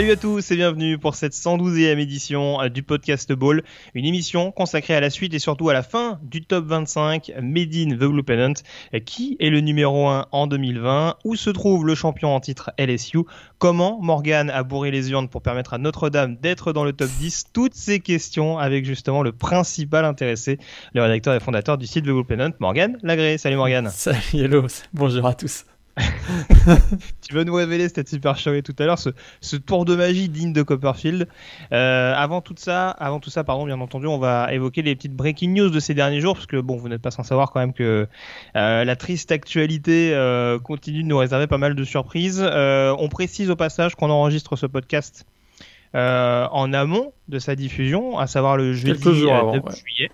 Salut à tous et bienvenue pour cette 112e édition euh, du podcast Ball, une émission consacrée à la suite et surtout à la fin du top 25 Made in the Blue Pennant. Euh, Qui est le numéro 1 en 2020 Où se trouve le champion en titre LSU Comment Morgan a bourré les urnes pour permettre à Notre-Dame d'être dans le top 10 Toutes ces questions avec justement le principal intéressé, le rédacteur et fondateur du site The Blue Pennant, Morgan Lagré. Salut Morgan. Salut, hello, bonjour à tous. tu veux nous révéler, c'était super chouette tout à l'heure, ce, ce, tour de magie digne de Copperfield. Euh, avant tout ça, avant tout ça, pardon, bien entendu, on va évoquer les petites breaking news de ces derniers jours, parce que bon, vous n'êtes pas sans savoir quand même que euh, la triste actualité euh, continue de nous réserver pas mal de surprises. On précise au passage qu'on enregistre ce podcast en amont de sa diffusion, à savoir le jeudi Quelques jours avant, 9 ouais. juillet.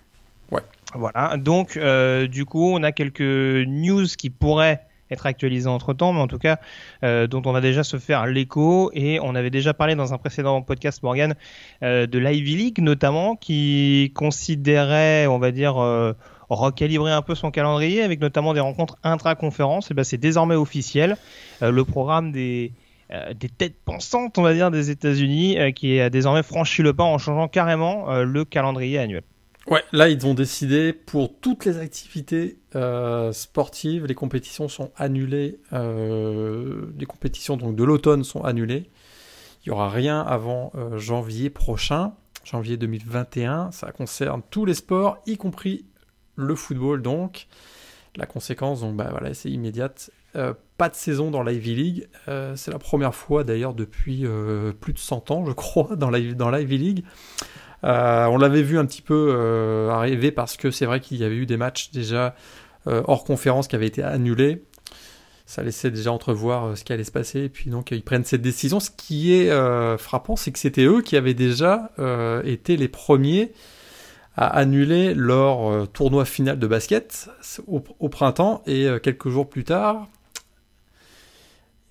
Ouais. Voilà, donc du coup, on a quelques news qui pourraient être actualisé entre temps, mais en tout cas, euh, dont on va déjà se faire l'écho. Et on avait déjà parlé dans un précédent podcast, Morgan, euh, de l'Ivy League notamment, qui considérait, on va dire, euh, recalibrer un peu son calendrier, avec notamment des rencontres intra-conférences. Et ben, c'est désormais officiel. Le programme des. têtes pensantes, on va dire, des États-Unis, qui a désormais franchi le pas en changeant carrément le calendrier annuel. Ouais, là ils ont décidé pour toutes les activités euh, sportives, les compétitions sont annulées, euh, les compétitions donc de l'automne sont annulées. Il y aura rien avant euh, janvier prochain, janvier 2021. Ça concerne tous les sports, y compris le football. Donc la conséquence, donc bah voilà, c'est immédiate. Pas de saison dans l'Ivy League. C'est la première fois d'ailleurs depuis plus de 100 ans, je crois, dans l'Ivy dans League. Euh, on l'avait vu un petit peu euh, arriver parce que c'est vrai qu'il y avait eu des matchs déjà euh, hors conférence qui avaient été annulés. Ça laissait déjà entrevoir ce qui allait se passer. Et puis donc ils prennent cette décision. Ce qui est frappant, c'est que c'était eux qui avaient déjà été les premiers à annuler leur tournoi final de basket au, printemps. Et quelques jours plus tard,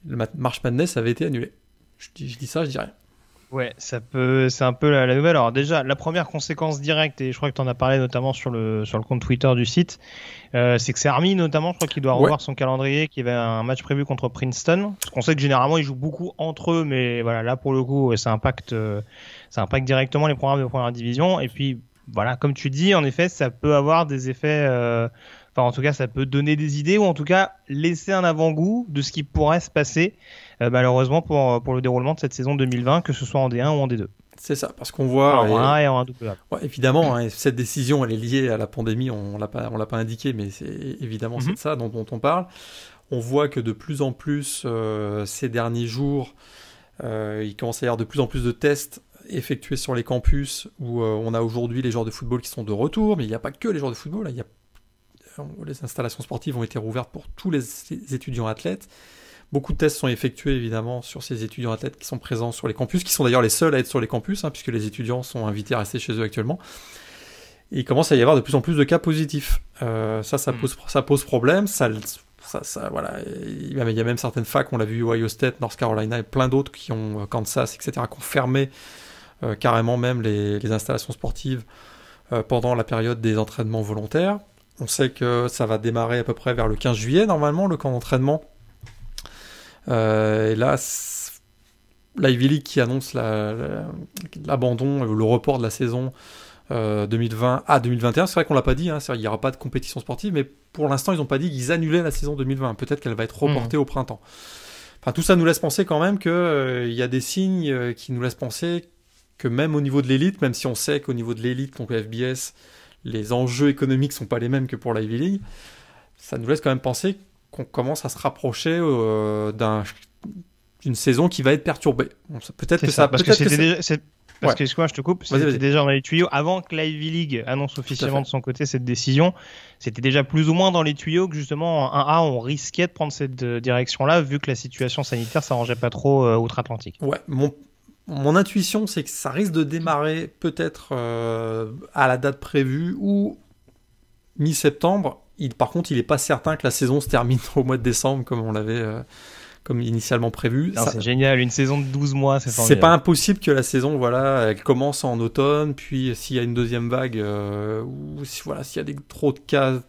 le Ma- March Madness avait été annulé. Je dis ça, je dis rien. Ouais, ça peut, c'est un peu la, la nouvelle. Alors déjà, la première conséquence directe, et je crois que tu en as parlé notamment sur le sur le compte Twitter du site, euh, c'est que c'est Army notamment, je crois qu'il doit Ouais. revoir son calendrier, qu'il y avait un match prévu contre Princeton. Parce qu'on sait que généralement ils jouent beaucoup entre eux, mais voilà, là pour le coup, ça impacte, euh, ça impacte directement les programmes de première division. Et puis voilà, comme tu dis, en effet, ça peut avoir des effets. euh, Enfin, en tout cas, ça peut donner des idées ou en tout cas laisser un avant-goût de ce qui pourrait se passer, euh, malheureusement, pour, pour le déroulement de cette saison 2020, que ce soit en D1 ou en D2. C'est ça, parce qu'on voit. en et- 1 et en 1 double A. Ouais, évidemment, hein, cette décision, elle est liée à la pandémie, on l'a pas, on l'a pas indiqué, mais c'est évidemment c'est Mhm. de ça dont, dont on parle. On voit que de plus en plus, euh, ces derniers jours, euh, il commence à y avoir de plus en plus de tests effectués sur les campus, où euh, on a aujourd'hui les joueurs de football qui sont de retour, mais il n'y a pas que les joueurs de football, là, il y a les installations sportives ont été rouvertes pour tous les étudiants athlètes. Beaucoup de tests sont effectués évidemment sur ces étudiants athlètes qui sont présents sur les campus, qui sont d'ailleurs les seuls à être sur les campus, hein, puisque les étudiants sont invités à rester chez eux actuellement. Et il commence à y avoir de plus en plus de cas positifs. Euh, ça, ça Mm. pose, ça pose problème. Ça, ça, ça, voilà. Il y a même certaines facs, on l'a vu, Ohio State, North Carolina et plein d'autres qui ont, euh, Kansas, etc., qui ont fermé euh, carrément même les, les installations sportives euh, pendant la période des entraînements volontaires. On sait que ça va démarrer à peu près vers le 15 juillet, normalement, le camp d'entraînement. Euh, et là, l'Ivy League qui annonce la- la- l'abandon, le report de la saison euh, 2020 à 2021. C'est vrai qu'on l'a pas dit, hein, il n'y aura pas de compétition sportive, mais pour l'instant, ils n'ont pas dit qu'ils annulaient la saison 2020. Peut-être qu'elle va être reportée au printemps. Enfin, tout ça nous laisse penser quand même qu'il y a des signes euh, qui nous laissent penser que même au niveau de l'élite, même si on sait qu'au niveau de l'élite, donc FBS, les enjeux économiques sont pas les mêmes que pour l'Ivy League, ça nous laisse quand même penser qu'on commence à se rapprocher euh, d'un d'une saison qui va être perturbée. Bon, Peut-être que ça, ça, parce que que déjà. Parce Ouais. que, excuse-moi, je te coupe, c'était déjà dans les tuyaux. Avant que l'Ivy League annonce officiellement de son côté cette décision, c'était déjà plus ou moins dans les tuyaux que justement en 1A, on risquait de prendre cette euh, direction-là, vu que la situation sanitaire s'arrangeait pas trop euh, outre-Atlantique. Ouais, mon, mon intuition, c'est que ça risque de démarrer peut-être euh, à la date prévue ou mi-septembre Il, par contre, il n'est pas certain que la saison se termine au mois de décembre comme on l'avait comme initialement prévu. C'est génial, une saison de 12 mois, c'est C'est pas impossible que la saison, voilà, elle commence en automne, puis s'il y a une deuxième vague, ou si, voilà, s'il y a des, trop de cas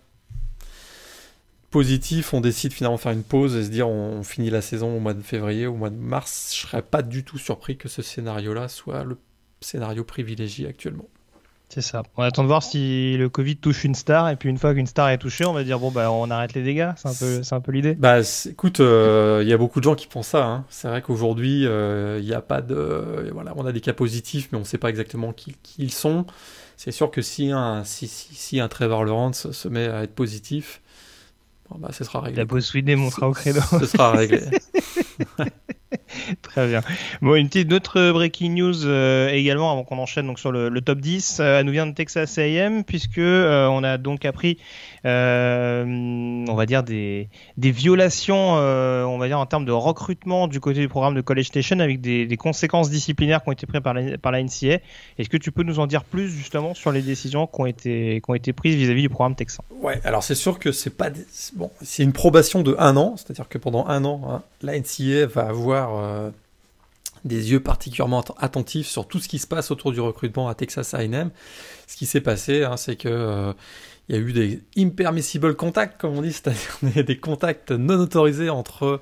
positifs, on décide finalement de faire une pause et se dire on, finit la saison au mois de février, au mois de mars, je serais pas du tout surpris que ce scénario-là soit le scénario privilégié actuellement. C'est ça. On attend de voir si le Covid touche une star et puis une fois qu'une star est touchée, on va dire bon bah on arrête les dégâts. C'est un peu, c'est un peu l'idée. Bah écoute, euh, il y a beaucoup de gens qui pensent ça. Hein. C'est vrai qu'aujourd'hui euh, il n'y a pas de, voilà, on a des cas positifs mais on ne sait pas exactement qui, ils sont. C'est sûr que si un, si, si, un Trevor Lawrence se met à être positif, Bon, bah, ce sera réglé. La pause Sweden montera au credo. Ce sera réglé. Très bien. Bon, une petite autre breaking news euh, également avant qu'on enchaîne donc sur le, top 10. Euh, elle nous vient de Texas A&M puisque euh, on a donc appris, on va dire des, des violations, on va dire en termes de recrutement du côté du programme de College Station avec des, des conséquences disciplinaires qui ont été prises par la, par la NCA. Est-ce que tu peux nous en dire plus justement sur les décisions qui ont été, qui ont été prises vis-à-vis du programme texan? Ouais, alors c'est sûr que c'est pas bon, c'est une probation de un an, c'est-à-dire que pendant un an, hein, la NCA va avoir euh, des yeux particulièrement attentifs sur tout ce qui se passe autour du recrutement à Texas A&M. Ce qui s'est passé, hein, c'est que euh, il y a eu des impermissible contacts, comme on dit, c'est-à-dire des contacts non autorisés entre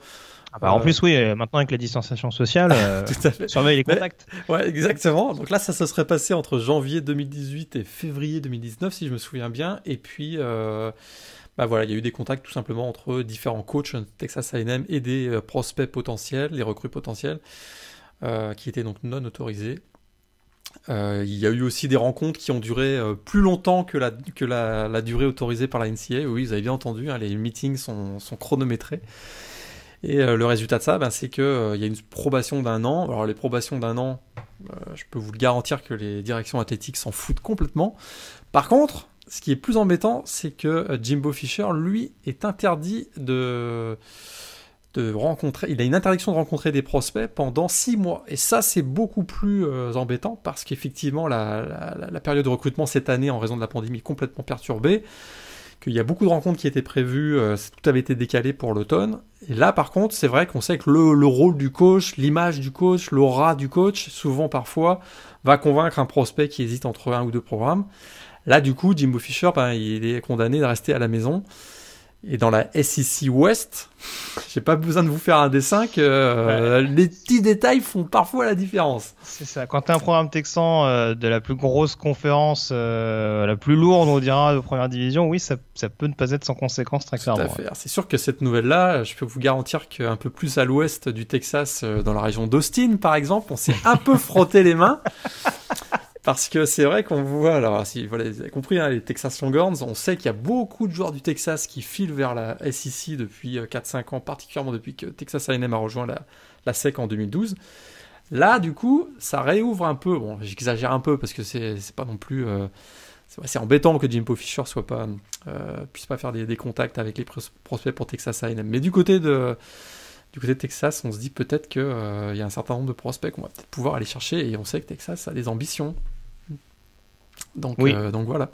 ah bah, en plus, oui, euh, maintenant avec la distanciation sociale, surveille les contacts. ouais, exactement. Donc là, ça se serait passé entre janvier 2018 et février 2019, si je me souviens bien. Et puis, bah voilà, il y a eu des contacts tout simplement entre différents coachs Texas A&M et des euh, prospects potentiels, les recrues potentiels, euh, qui étaient donc non autorisés. Euh, il y a eu aussi des rencontres qui ont duré plus longtemps que, la, que la, durée autorisée par la NCA. Oui, vous avez bien entendu, hein, les meetings sont, sont, chronométrés. Et le résultat de ça, ben, c'est qu'il y a une probation d'un an. Alors les probations d'un an, je peux vous le garantir que les directions athlétiques s'en foutent complètement. Par contre, ce qui est plus embêtant, c'est que euh, Jimbo Fisher, lui, est interdit de, rencontrer. Il a une interdiction de rencontrer des prospects pendant six mois. Et ça, c'est beaucoup plus euh, embêtant parce qu'effectivement, la, période de recrutement cette année, en raison de la pandémie, est complètement perturbée. Qu'il y a beaucoup de rencontres qui étaient prévues, euh, tout avait été décalé pour l'automne. Et là, par contre, c'est vrai qu'on sait que le rôle du coach, l'image du coach, l'aura du coach, souvent parfois, va convaincre un prospect qui hésite entre un ou deux programmes. Là, du coup, Jimbo Fisher, ben, il est condamné de rester à la maison. Et dans la SEC West, j'ai pas besoin de vous faire un dessin que euh, les petits détails font parfois la différence. C'est ça. Quand tu as un programme texan euh, de la plus grosse conférence, euh, la plus lourde, on dira, de première division, oui, ça, ça peut ne pas être sans conséquence très clairement. C'est sûr que cette nouvelle-là, je peux vous garantir qu'un peu plus à l'ouest du Texas, dans la région d'Austin, par exemple, on s'est un peu frotté les mains. Parce que c'est vrai qu'on voit, alors si vous avez compris, hein, les Texas Longhorns, on sait qu'il y a beaucoup de joueurs du Texas qui filent vers la SEC depuis 4-5 euh, ans, particulièrement depuis que Texas A&M a rejoint la, SEC en 2012. Là, du coup, ça réouvre un peu. Bon, j'exagère un peu parce que c'est pas non plus. Euh, c'est embêtant que Jimbo Fisher soit pas, euh, puisse pas faire des, contacts avec les prospects pour Texas A&M. Mais du côté de du côté de Texas, on se dit peut-être qu'il y a un certain nombre de prospects qu'on va peut-être pouvoir aller chercher et on sait que Texas a des ambitions. Donc, oui. Euh, donc voilà.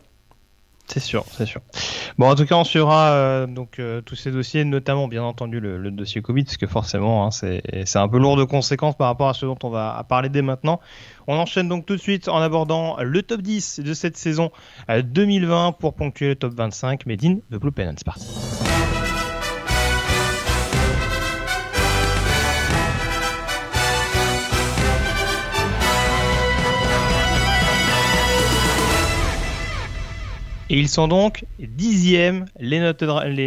C'est sûr, c'est sûr. Bon, en tout cas, on suivra euh, donc euh, tous ces dossiers, notamment bien entendu le, dossier Covid, parce que forcément, hein, c'est un peu lourd de conséquences par rapport à ce dont on va parler dès maintenant. On enchaîne donc tout de suite en abordant le top 10 de cette saison 2020 pour ponctuer le top 25. Medine de Blue Pen, c'est Et ils sont donc dixièmes, les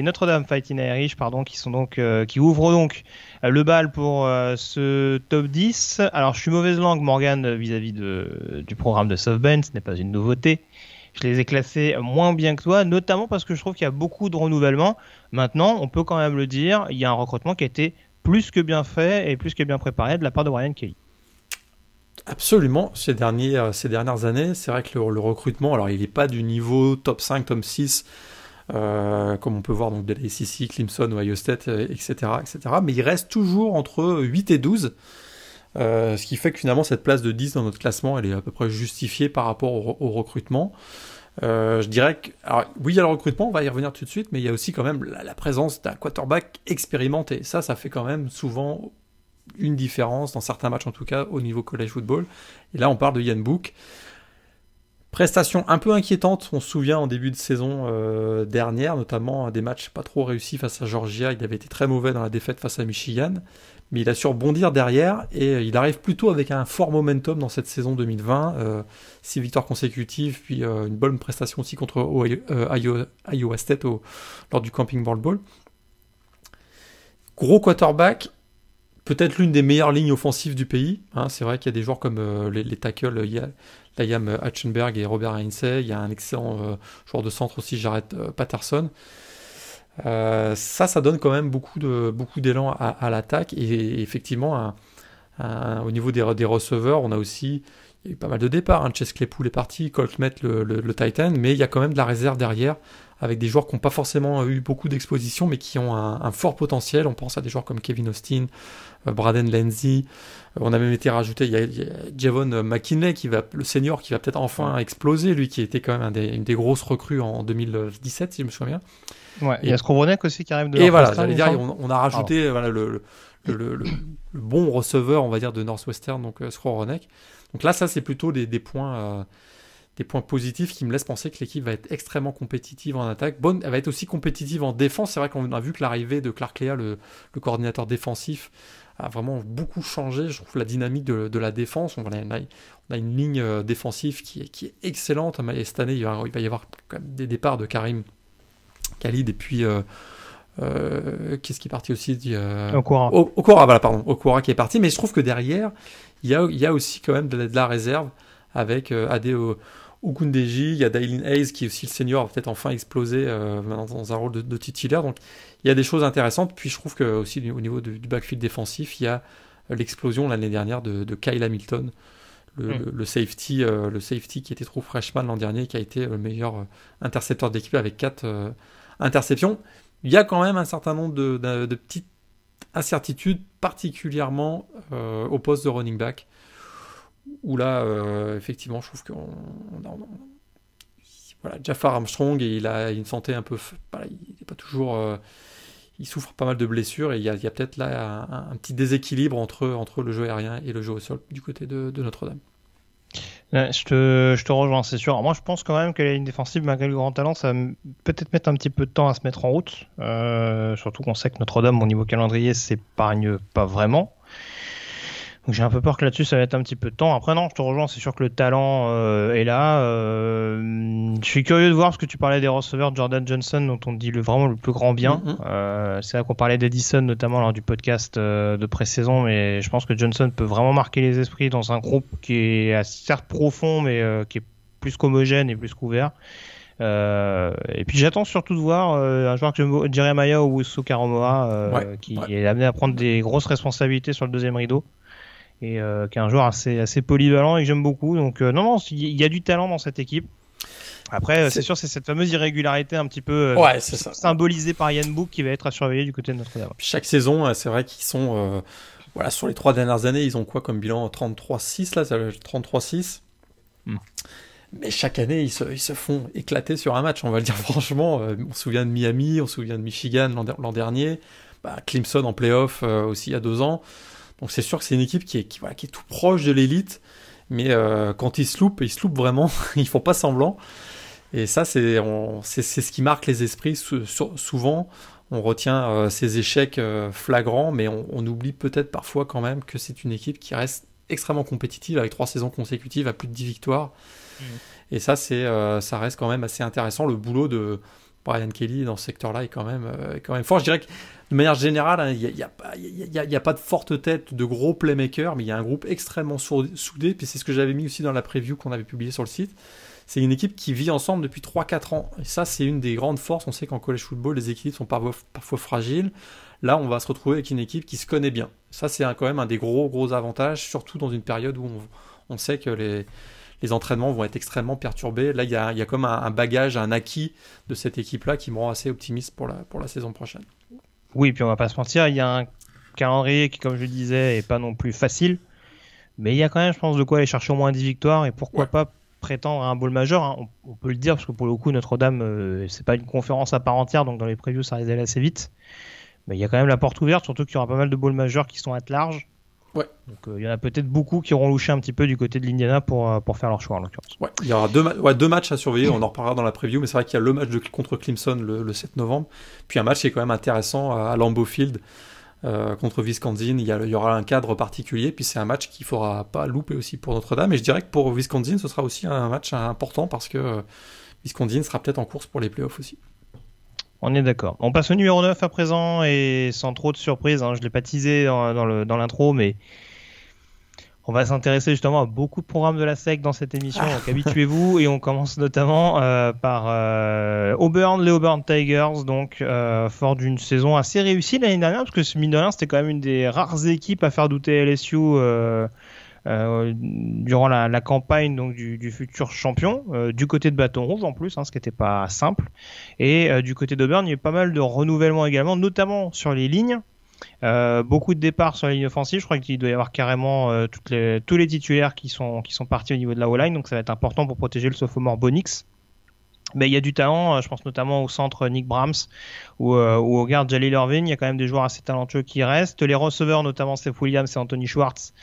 Notre-Dame Fighting Irish, pardon, qui euh, ouvrent donc euh, le bal pour euh, ce top 10. Alors je suis mauvaise langue, Morgan, vis-à-vis du programme de SoftBank, ce n'est pas une nouveauté. Je les ai classés moins bien que toi, notamment parce que je trouve qu'il y a beaucoup de renouvellement. Maintenant, on peut quand même le dire, il y a un recrutement qui a été plus que bien fait et plus que bien préparé de la part de Brian Kelly. Absolument, ces, derniers, dernières années, c'est vrai que le, recrutement, alors il n'est pas du niveau top 5, top 6, euh, comme on peut voir donc de la Clemson, Ohio State, etc., euh, etc., mais il reste toujours entre 8 et 12, euh, ce qui fait que finalement cette place de 10 dans notre classement, elle est à peu près justifiée par rapport au, recrutement. Je dirais que, oui, il y a le recrutement, on va y revenir tout de suite, mais il y a aussi quand même la, présence d'un quarterback expérimenté. Ça, ça fait quand même souvent une différence, dans certains matchs en tout cas, au niveau college football. Et là, on parle de Yann Book. Prestation un peu inquiétante, on se souvient en début de saison euh, dernière, notamment des matchs pas trop réussis face à Georgia. Il avait été très mauvais dans la défaite face à Michigan mais il a su rebondir derrière et euh, il arrive plutôt avec un fort momentum dans cette saison 2020. Euh, six victoires consécutives, puis une bonne prestation aussi contre Iowa, State lors du Camping World Bowl. Gros quarterback, peut-être l'une des meilleures lignes offensives du pays. Hein. c'est vrai qu'il y a des joueurs comme les, tackles, il Liam Hutchenberg et Robert Heinze, il y a un excellent joueur de centre aussi, Jared Patterson. Euh, ça, ça donne quand même beaucoup beaucoup d'élan à, l'attaque et, effectivement, au niveau des, des, receveurs, on a aussi eu pas mal de départs. Hein. Chess Claypool est parti, Colt Met le, Titan, mais il y a quand même de la réserve derrière avec des joueurs qui n'ont pas forcément eu beaucoup d'exposition, mais qui ont un, fort potentiel. On pense à des joueurs comme Kevin Austin, euh, Braden Lenzy. Euh, on a même été rajouté, il y a, Javon McKinley, qui va, le senior, qui va peut-être enfin exploser, lui qui était quand même un des, une des grosses recrues en 2017, si je me souviens bien. Ouais, il y a Skowronek aussi qui arrive de Et voilà, j'allais dire, on, a rajouté voilà, le, le, le, bon receveur, on va dire, de Northwestern, donc euh, Donc là, ça, c'est plutôt des, des points. Euh, des points positifs qui me laissent penser que l'équipe va être extrêmement compétitive en attaque. Bonne, elle va être aussi compétitive en défense. C'est vrai qu'on a vu que l'arrivée de Clark Lea, le, le, coordinateur défensif, a vraiment beaucoup changé. Je trouve la dynamique de, de la défense. On a, on a, une ligne euh, défensive qui est, qui est excellente. Et cette année, il va, il va y avoir des départs de Karim Khalid et puis euh, euh, qu'est-ce qui est parti aussi euh, Okura. Okura, voilà, pardon. Okura qui est parti. Mais je trouve que derrière, il y a, il y a aussi quand même de la, réserve avec euh, Adeo Ogundeji, il y a Dailin Hayes qui est aussi le senior, peut-être enfin explosé dans un rôle de, titulaire. Donc il y a des choses intéressantes. Puis je trouve que aussi au niveau du backfield défensif, il y a l'explosion l'année dernière de, Kyle Hamilton, le, mm. safety, le safety qui était trop freshman l'an dernier, qui a été le meilleur intercepteur d'équipe avec 4 interception. Il y a quand même un certain nombre de, petites incertitudes, particulièrement euh, au poste de running back, où là, euh, effectivement, je trouve qu'on voilà, Jafar Armstrong, il a une santé un peu. il n'est pas toujours. Euh, il souffre pas mal de blessures et il y a, peut-être là un, petit déséquilibre entre, entre le jeu aérien et le jeu au sol du côté de Notre-Dame je, te, je te rejoins, c'est sûr. moi, je pense quand même que la ligne défensive, malgré le grand talent, ça va peut-être mettre un petit peu de temps à se mettre en route. Euh, surtout qu'on sait que Notre-Dame, au niveau calendrier, s'épargne pas vraiment. Donc j'ai un peu peur que là-dessus ça va être un petit peu de temps. Après non, je te rejoins, c'est sûr que le talent euh, est là. Euh, je suis curieux de voir parce que tu parlais des receveurs Jordan Johnson dont on dit le, vraiment le plus grand bien. Mm-hmm. euh, c'est vrai qu'on parlait d'Edison notamment lors du podcast euh, de pré-saison, mais je pense que Johnson peut vraiment marquer les esprits dans un groupe qui est certes profond mais euh, qui est plus qu'homogène et plus qu'ouvert. Euh, et puis j'attends surtout de voir un joueur que Jeremiah ou Karamoa ouais, qui est amené à prendre des grosses responsabilités sur le deuxième rideau et euh, qui est un joueur assez, assez polyvalent et que j'aime beaucoup. Donc euh, non, non, il y a du talent dans cette équipe. Après, c'est sûr, c'est cette fameuse irrégularité un petit peu euh, symbolisée par Yann Book qui va être à surveiller du côté de Notre-Dame. Chaque saison, c'est vrai qu'ils sont, voilà, sur les trois dernières années, ils ont quoi comme bilan? 33-6 là, 33-6. Hmm. Mais chaque année, ils se, ils se, font éclater sur un match, on va le dire franchement. on se souvient de Miami, on se souvient de Michigan l'an dernier, bah, Clemson en playoff aussi il y a deux ans. Donc c'est sûr que c'est une équipe qui est, qui, qui est tout proche de l'élite, mais euh, quand ils se loupent, ils se loupent vraiment, ils font pas semblant. Et ça, c'est ce qui marque les esprits souvent. On retient euh, ces échecs euh, flagrants, mais on, oublie peut-être parfois quand même que c'est une équipe qui reste extrêmement compétitive avec trois saisons consécutives à plus de 10 victoires. Mmh. Et ça, c'est, ça reste quand même assez intéressant. Le boulot de Brian Kelly dans ce secteur-là est quand même, quand même fort. Je dirais que de manière générale, il n'y a, pas de forte tête de gros playmakers, mais il y a un groupe extrêmement soudé. Puis c'est ce que j'avais mis aussi dans la preview qu'on avait publié sur le site. C'est une équipe qui vit ensemble depuis 3-4 ans. Et ça, c'est une des grandes forces. On sait qu'en college football, les équipes sont parfois, fragiles. Là, on va se retrouver avec une équipe qui se connaît bien. Ça, c'est quand même un des gros, gros avantages, surtout dans une période où on, sait que les, entraînements vont être extrêmement perturbés. Là, il y a, comme un, bagage, un acquis de cette équipe-là qui me rend assez optimiste pour la saison prochaine. Oui, puis on va pas se mentir, il y a un calendrier qui, comme je le disais, est pas non plus facile. Mais il y a quand même, je pense, de quoi aller chercher au moins 10 victoires et pourquoi pas prétendre à un bowl majeur. Hein. On, peut le dire parce que pour le coup, Notre-Dame, euh, c'est pas une conférence à part entière, donc dans les previews, ça risque d'aller assez vite. Mais il y a quand même la porte ouverte, surtout qu'il y aura pas mal de bowls majeurs qui sont à large. Ouais. Donc euh, il y en a peut-être beaucoup qui auront louché un petit peu du côté de l'Indiana pour, euh, pour faire leur choix en l'occurrence. Ouais, il y aura deux, ouais, deux matchs à surveiller, on en reparlera dans la preview, mais c'est vrai qu'il y a le match de, contre Clemson le, 7 novembre, puis un match qui est quand même intéressant à, Lambeau Field euh, contre Wisconsin, il y, il y, aura un cadre particulier, puis c'est un match qu'il faudra pas louper aussi pour Notre-Dame, et je dirais que pour Wisconsin, ce sera aussi un match important parce que Wisconsin sera peut-être en course pour les playoffs aussi. On est d'accord. On passe au numéro 9 à présent et sans trop de surprise, hein, je l'ai pas teasé dans, dans l'intro, mais on va s'intéresser justement à beaucoup de programmes de la SEC dans cette émission, donc habituez-vous et on commence notamment euh, par euh, Auburn, les Auburn Tigers, donc euh, fort d'une saison assez réussie l'année dernière, parce que mine de rien c'était quand même une des rares équipes à faire douter LSU durant la, campagne donc du, futur champion, euh, du côté de Bâton Rouge en plus, hein, ce qui n'était pas simple. Et euh, du côté d'Auburn, il y a eu pas mal de renouvellements également, notamment sur les lignes. Euh, beaucoup de départs sur la ligne offensive. Je crois qu'il doit y avoir carrément les, tous les titulaires qui sont, qui sont partis au niveau de la O-line, donc ça va être important pour protéger le sophomore Bonix. Mais il y a du talent, je pense notamment au centre Nick Brahms ou, ou au garde Jalil Irving. Il y a quand même des joueurs assez talentueux qui restent. Les receveurs, notamment Steph Williams et Anthony Schwartz,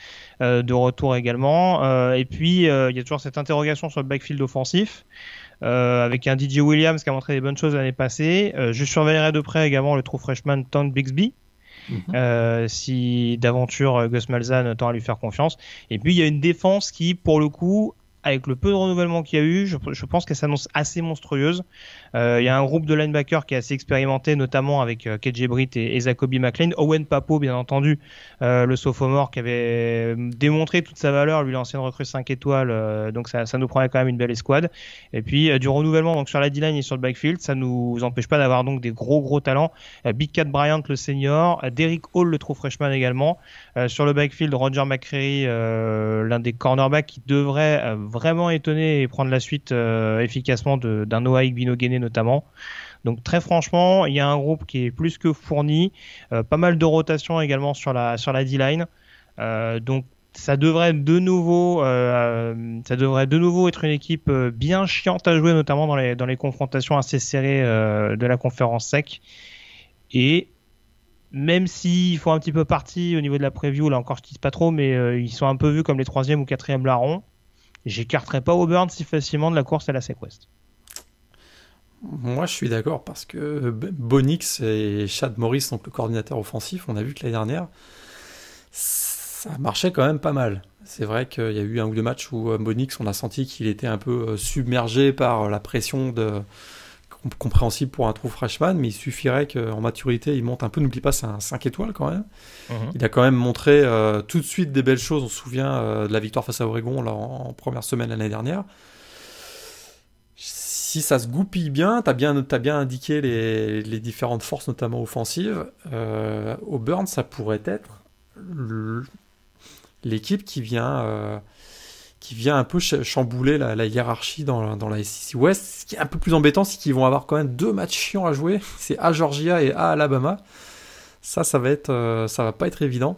euh, de retour également. Euh, et puis, euh, il y a toujours cette interrogation sur le backfield offensif. avec un DJ Williams qui a montré des bonnes choses l'année passée. je surveillerai de près également le trou freshman Tom Bixby, mhm. si d'aventure Gus Malzahn tend à lui faire confiance. Et puis il y a une défense qui, pour le coup, avec le peu de renouvellement qu'il y a eu, je, pense qu'elle s'annonce assez monstrueuse. Euh, il y a un groupe de linebackers qui est assez expérimenté, notamment avec euh, KJ Britt et, et McLean. Owen Papo, bien entendu, euh, le sophomore qui avait démontré toute sa valeur, lui l'ancienne recrue 5 étoiles. Donc ça, nous prenait quand même une belle escouade. Et puis du renouvellement donc sur la D-line et sur le backfield, ça nous empêche pas d'avoir donc des gros gros talents. Big Cat Bryant le senior, Derrick Hall le true freshman également. sur le backfield, Roger McCreary, l'un des cornerbacks qui devrait vraiment étonner et prendre la suite efficacement d'un Noah Igbino notamment. Donc très franchement, il y a un groupe qui est plus que fourni, euh, pas mal de rotation également sur la D-line. Euh, donc ça devrait de nouveau, euh, ça devrait de nouveau être une équipe bien chiante à jouer, notamment dans les dans les confrontations assez serrées de la conférence sec. Et même s'ils font un petit peu partie au niveau de la preview, là encore je dis pas trop, mais ils sont un peu vus comme les troisième ou quatrième larrons. J'écarterai pas Auburn si facilement de la course à la Sec West. Moi, je suis d'accord parce que Bonix et Chad Morris, donc le coordinateur offensif, on a vu que l'année dernière, ça marchait quand même pas mal. C'est vrai qu'il y a eu un ou deux matchs où euh, Bonix, on a senti qu'il était un peu euh, submergé par la pression de compréhensible pour un trou freshman, mais il suffirait qu'en maturité, il monte un peu. N'oublie pas, c'est un 5 étoiles quand même. Mhm. Il a quand même montré euh, tout de suite des belles choses. On se souvient de la victoire face à Oregon là, en première semaine l'année dernière si ça se goupille bien, tu as bien, as bien indiqué les, différentes forces, notamment offensives. Euh, Auburn, ça pourrait être l'équipe qui vient, euh, qui vient un peu chambouler la, hiérarchie dans, dans, la SEC West. Ce qui est un peu plus embêtant, c'est qu'ils vont avoir quand même deux matchs chiants à jouer. C'est à Georgia et à Alabama. Ça, ça va être, euh, ça va pas être évident.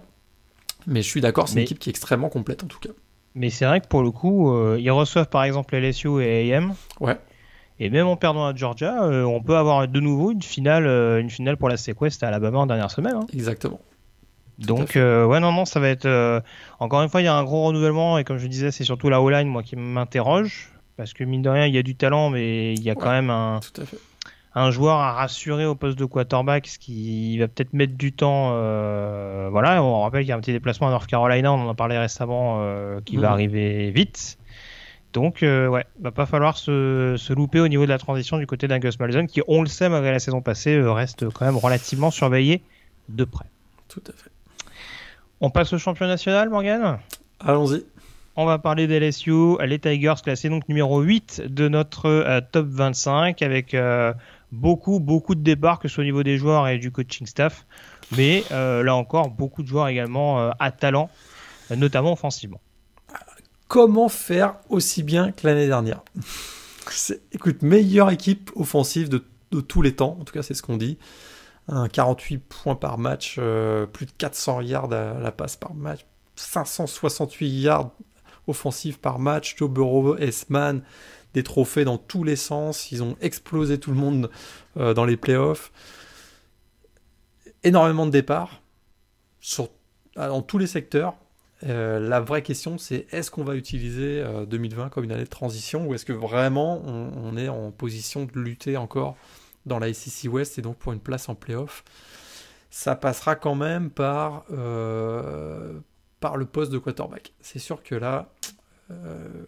Mais je suis d'accord, c'est une équipe qui est extrêmement complète en tout cas. Mais c'est vrai que pour le coup, euh, ils reçoivent par exemple LSU et AM. Ouais. Et même en perdant à Georgia, euh, on peut avoir de nouveau une finale, euh, une finale pour la Sequest à Alabama en dernière semaine. Hein. Exactement. Donc euh, ouais non non ça va être encore une fois il y a un gros renouvellement et comme je disais c'est surtout la O-line moi qui m'interroge parce que mine de rien il y a du talent mais il y a quand même un un joueur à rassurer au poste de quarterback ce qui va peut-être mettre du temps voilà on rappelle qu'il y a un petit déplacement à North Carolina on en a parlé récemment qui va mhm. arriver vite donc, euh, ouais, va pas falloir se, se, louper au niveau de la transition du côté d'un Gus Malzahn, qui, on le sait, malgré la saison passée, euh, reste quand même relativement surveillé de près. Tout à fait. On passe au champion national, Morgan? Allons-y. On va parler des LSU, les Tigers classés donc numéro 8 de notre euh, top 25 avec euh, beaucoup beaucoup de départs que ce soit au niveau des joueurs et du coaching staff, mais là encore beaucoup de joueurs également à talent, notamment offensivement comment faire aussi bien que l'année dernière Écoute, meilleure équipe offensive de, tous les temps, en tout cas c'est ce qu'on dit. 48 points par match, euh, plus de 400 yards à la passe par match, 568 yards offensives par match. Joe Burrow, S-Man, des trophées dans tous les sens. Ils ont explosé tout le monde euh, dans les playoffs. Énormément de départs dans tous les secteurs. Euh, la vraie question, c'est est-ce qu'on va utiliser 2020 comme une année de transition ou est-ce que vraiment on, est en position de lutter encore dans la SEC West et donc pour une place en playoff? Ça passera quand même par, par le poste de quarterback. C'est sûr que là, euh,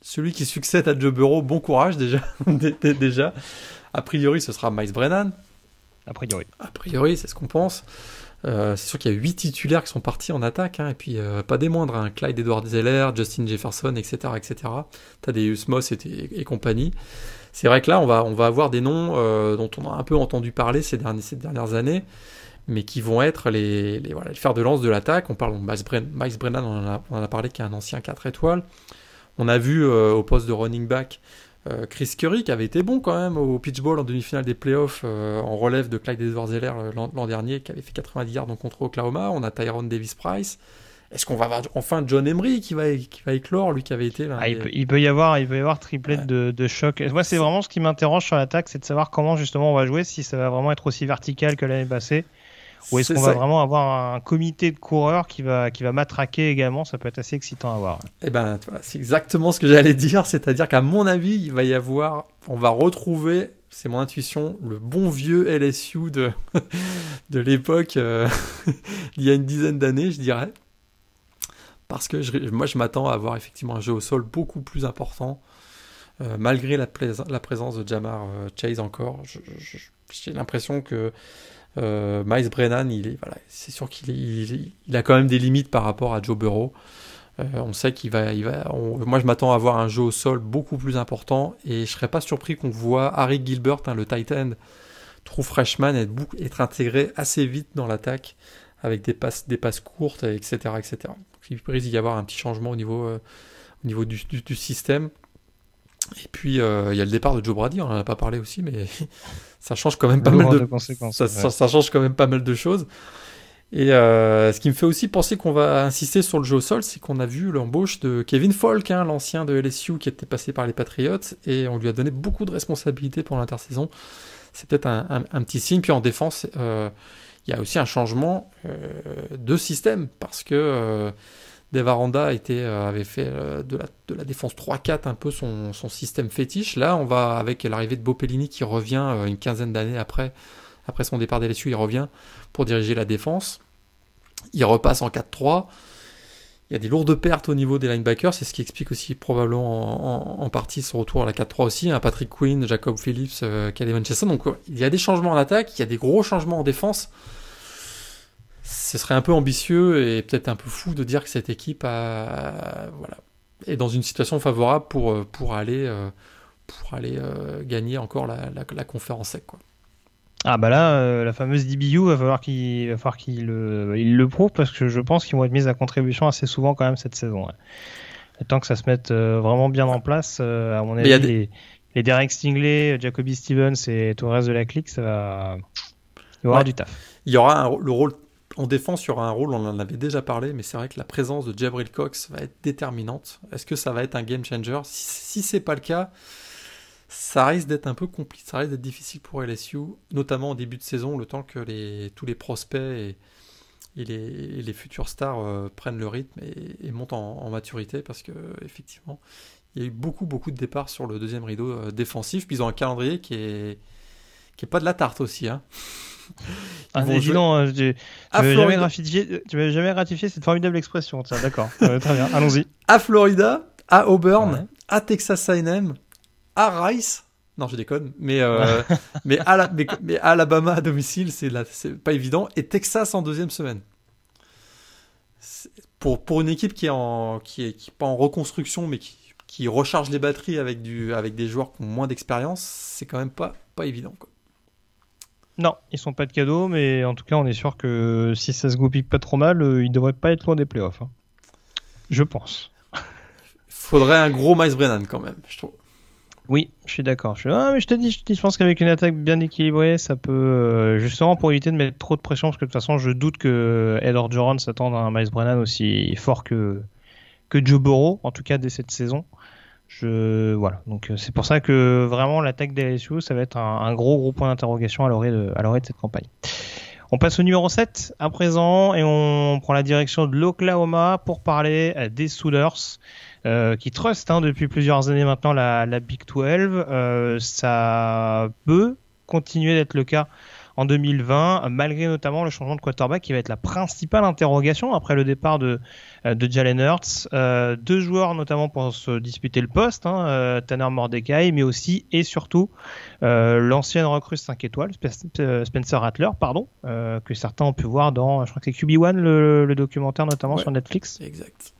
celui qui succède à Joe Burrow, bon courage déjà. déjà. A priori, ce sera Miles Brennan. A priori. A priori, c'est ce qu'on pense. Euh, c'est sûr qu'il y a 8 titulaires qui sont partis en attaque, hein, et puis euh, pas des moindres, hein. Clyde Edward Zeller, Justin Jefferson, etc. etc. T'as des Moss et, et, compagnie. C'est vrai que là, on va, on va avoir des noms dont on a un peu entendu parler ces, ces dernières années mais qui vont être les, les, voilà, fers de lance de l'attaque. On parle de Miles, Brennan, on en, a, parlé, qui est un ancien 4 étoiles. On a vu euh, au poste de running back euh, Chris Curry, qui avait été bon quand même au pitch ball en demi-finale des playoffs euh, en relève de Clyde Edwards-Zeller l'an dernier, qui avait fait 90 yards en contre Oklahoma. On a Tyrone Davis-Price. Est-ce qu'on va avoir enfin John Emery qui va, qui va éclore, lui qui avait été là ah, il, peut, y avoir, il peut y avoir triplette de, de choc. Moi, c'est vraiment ce qui m'interroge sur l'attaque, c'est de savoir comment justement on va jouer, si ça va vraiment être aussi vertical que l'année passée. Ou est-ce qu'on va vraiment avoir un comité de coureurs qui va, qui va matraquer également? Ça peut être assez excitant à voir. Eh ben, c'est exactement ce que j'allais dire. C'est-à-dire qu'à mon avis, il va y avoir, on va retrouver, c'est mon intuition, le bon vieux LSU de, de l'époque, euh, il y a une dizaine d'années, je dirais. Parce que je, moi, je m'attends à avoir effectivement un jeu au sol beaucoup plus important. Euh, malgré la, la, présence de Jamar euh, Chase encore, j'ai l'impression que euh, Miles Brennan, c'est sûr qu'il il, a quand même des limites par rapport à Joe Burrow. Euh, on sait qu'il va, moi je m'attends à avoir un jeu au sol beaucoup plus important et je serais pas surpris qu'on voit Harry Gilbert, hein, le tight end, true freshman, être, intégré assez vite dans l'attaque avec des passes, courtes, etc., etc. Donc, il risque d'y avoir un petit changement au niveau, euh, du, système. Et puis, euh, il y a le départ de Joe Brady, on en a pas parlé aussi, mais ça change quand même pas mal de, conséquences. Ça, change quand même pas mal de choses. Et euh, ce qui me fait aussi penser qu'on va insister sur le jeu au sol, c'est qu'on a vu l'embauche de Kevin Falk, hein, l'ancien de LSU qui était passé par les Patriots, et on lui a donné beaucoup de responsabilités pour l'intersaison. C'est peut-être un, petit signe. Puis en défense, euh, il y a aussi un changement de système, parce que Devaranda euh, avait fait euh, de, la, défense 3-4 un peu son, système fétiche. Là, on va, avec l'arrivée de Bopellini qui revient euh, une quinzaine d'années après, son départ d'LSU, il revient pour diriger la défense. Il repasse en 4-3. Il y a des lourdes pertes au niveau des linebackers, c'est ce qui explique aussi probablement en, partie son retour à la 4-3 aussi. Hein. Patrick Quinn, Jacob Phillips, euh, Calvin Donc il y a des changements en attaque, il y a des gros changements en défense ce serait un peu ambitieux et peut-être un peu fou de dire que cette équipe a, voilà, est dans une situation favorable pour, euh, pour aller, euh, pour aller euh, gagner encore la, la, conférence sec. Quoi. Ah bah là, la fameuse DBU, va falloir qu'il va il le prouve parce que je pense qu'ils vont être mis à contribution assez souvent quand même cette saison. Tant que ça se mette vraiment bien en place, à mon avis, les, les, Derek Stingley, Jacoby Stevens et tout le reste de la clique, ça va... Il y aura du taf. Il y aura le rôle en défense, il y un rôle, on en avait déjà parlé, mais c'est vrai que la présence de Jabril Cox va être déterminante. Est-ce que ça va être un game changer? Si, c'est pas le cas, ça risque d'être un peu compliqué, ça risque d'être difficile pour LSU, notamment au début de saison, le temps que tous les prospects et, les, futurs stars euh, prennent le rythme et, montent en, maturité, parce que effectivement, il y a eu beaucoup beaucoup de départs sur le deuxième rideau euh, défensif, puis ils ont un calendrier qui est pas de la tarte aussi, hein. Ah, tu, ne vas jamais ratifier, cette formidable expression. Tiens, d'accord. Euh, très bien, allons-y. À Florida, à Auburn, à Texas A&M, à Rice. Non, je déconne, mais, euh, mais, à la, mais, mais, Alabama à domicile, c'est pas évident. Et Texas en deuxième semaine. Pour, pour une équipe qui est, en, qui est, qui pas en reconstruction, mais qui, qui recharge les batteries avec, du, avec des joueurs qui ont moins d'expérience, c'est quand même pas, pas évident. Quoi. Non, ils sont pas de cadeaux, mais en tout cas, on est sûr que si ça se goupille pas trop mal, euh, ils devraient pas être loin des playoffs. Hein. Je pense. Faudrait un gros Miles Brennan quand même, je trouve. Oui, je suis d'accord. Je... Ah, mais je te dis, je, je pense qu'avec une attaque bien équilibrée, ça peut euh, justement pour éviter de mettre trop de pression, parce que de toute façon, je doute que Ed Orgeron s'attende à un Miles Brennan aussi fort que que Joe Burrow, en tout cas dès cette saison. Je voilà, donc c'est pour ça que vraiment l'attaque des LSU, ça va être un, gros gros point d'interrogation à l'orée de, de cette campagne. On passe au numéro 7 à présent et on prend la direction de l'Oklahoma pour parler des Souders. Euh, qui trust hein, depuis plusieurs années maintenant la, la Big 12. Euh, ça peut continuer d'être le cas en 2020, malgré notamment le changement de quarterback qui va être la principale interrogation après le départ de, euh, de Jalen Hurts. Euh, deux joueurs notamment pour se disputer le poste, hein, euh, Tanner Mordecai, mais aussi et surtout euh, l'ancienne recrue 5 étoiles, Spencer Rattler, pardon, que certains ont pu voir dans, je crois que c'est QB1, le, le documentaire notamment sur Netflix. Exact.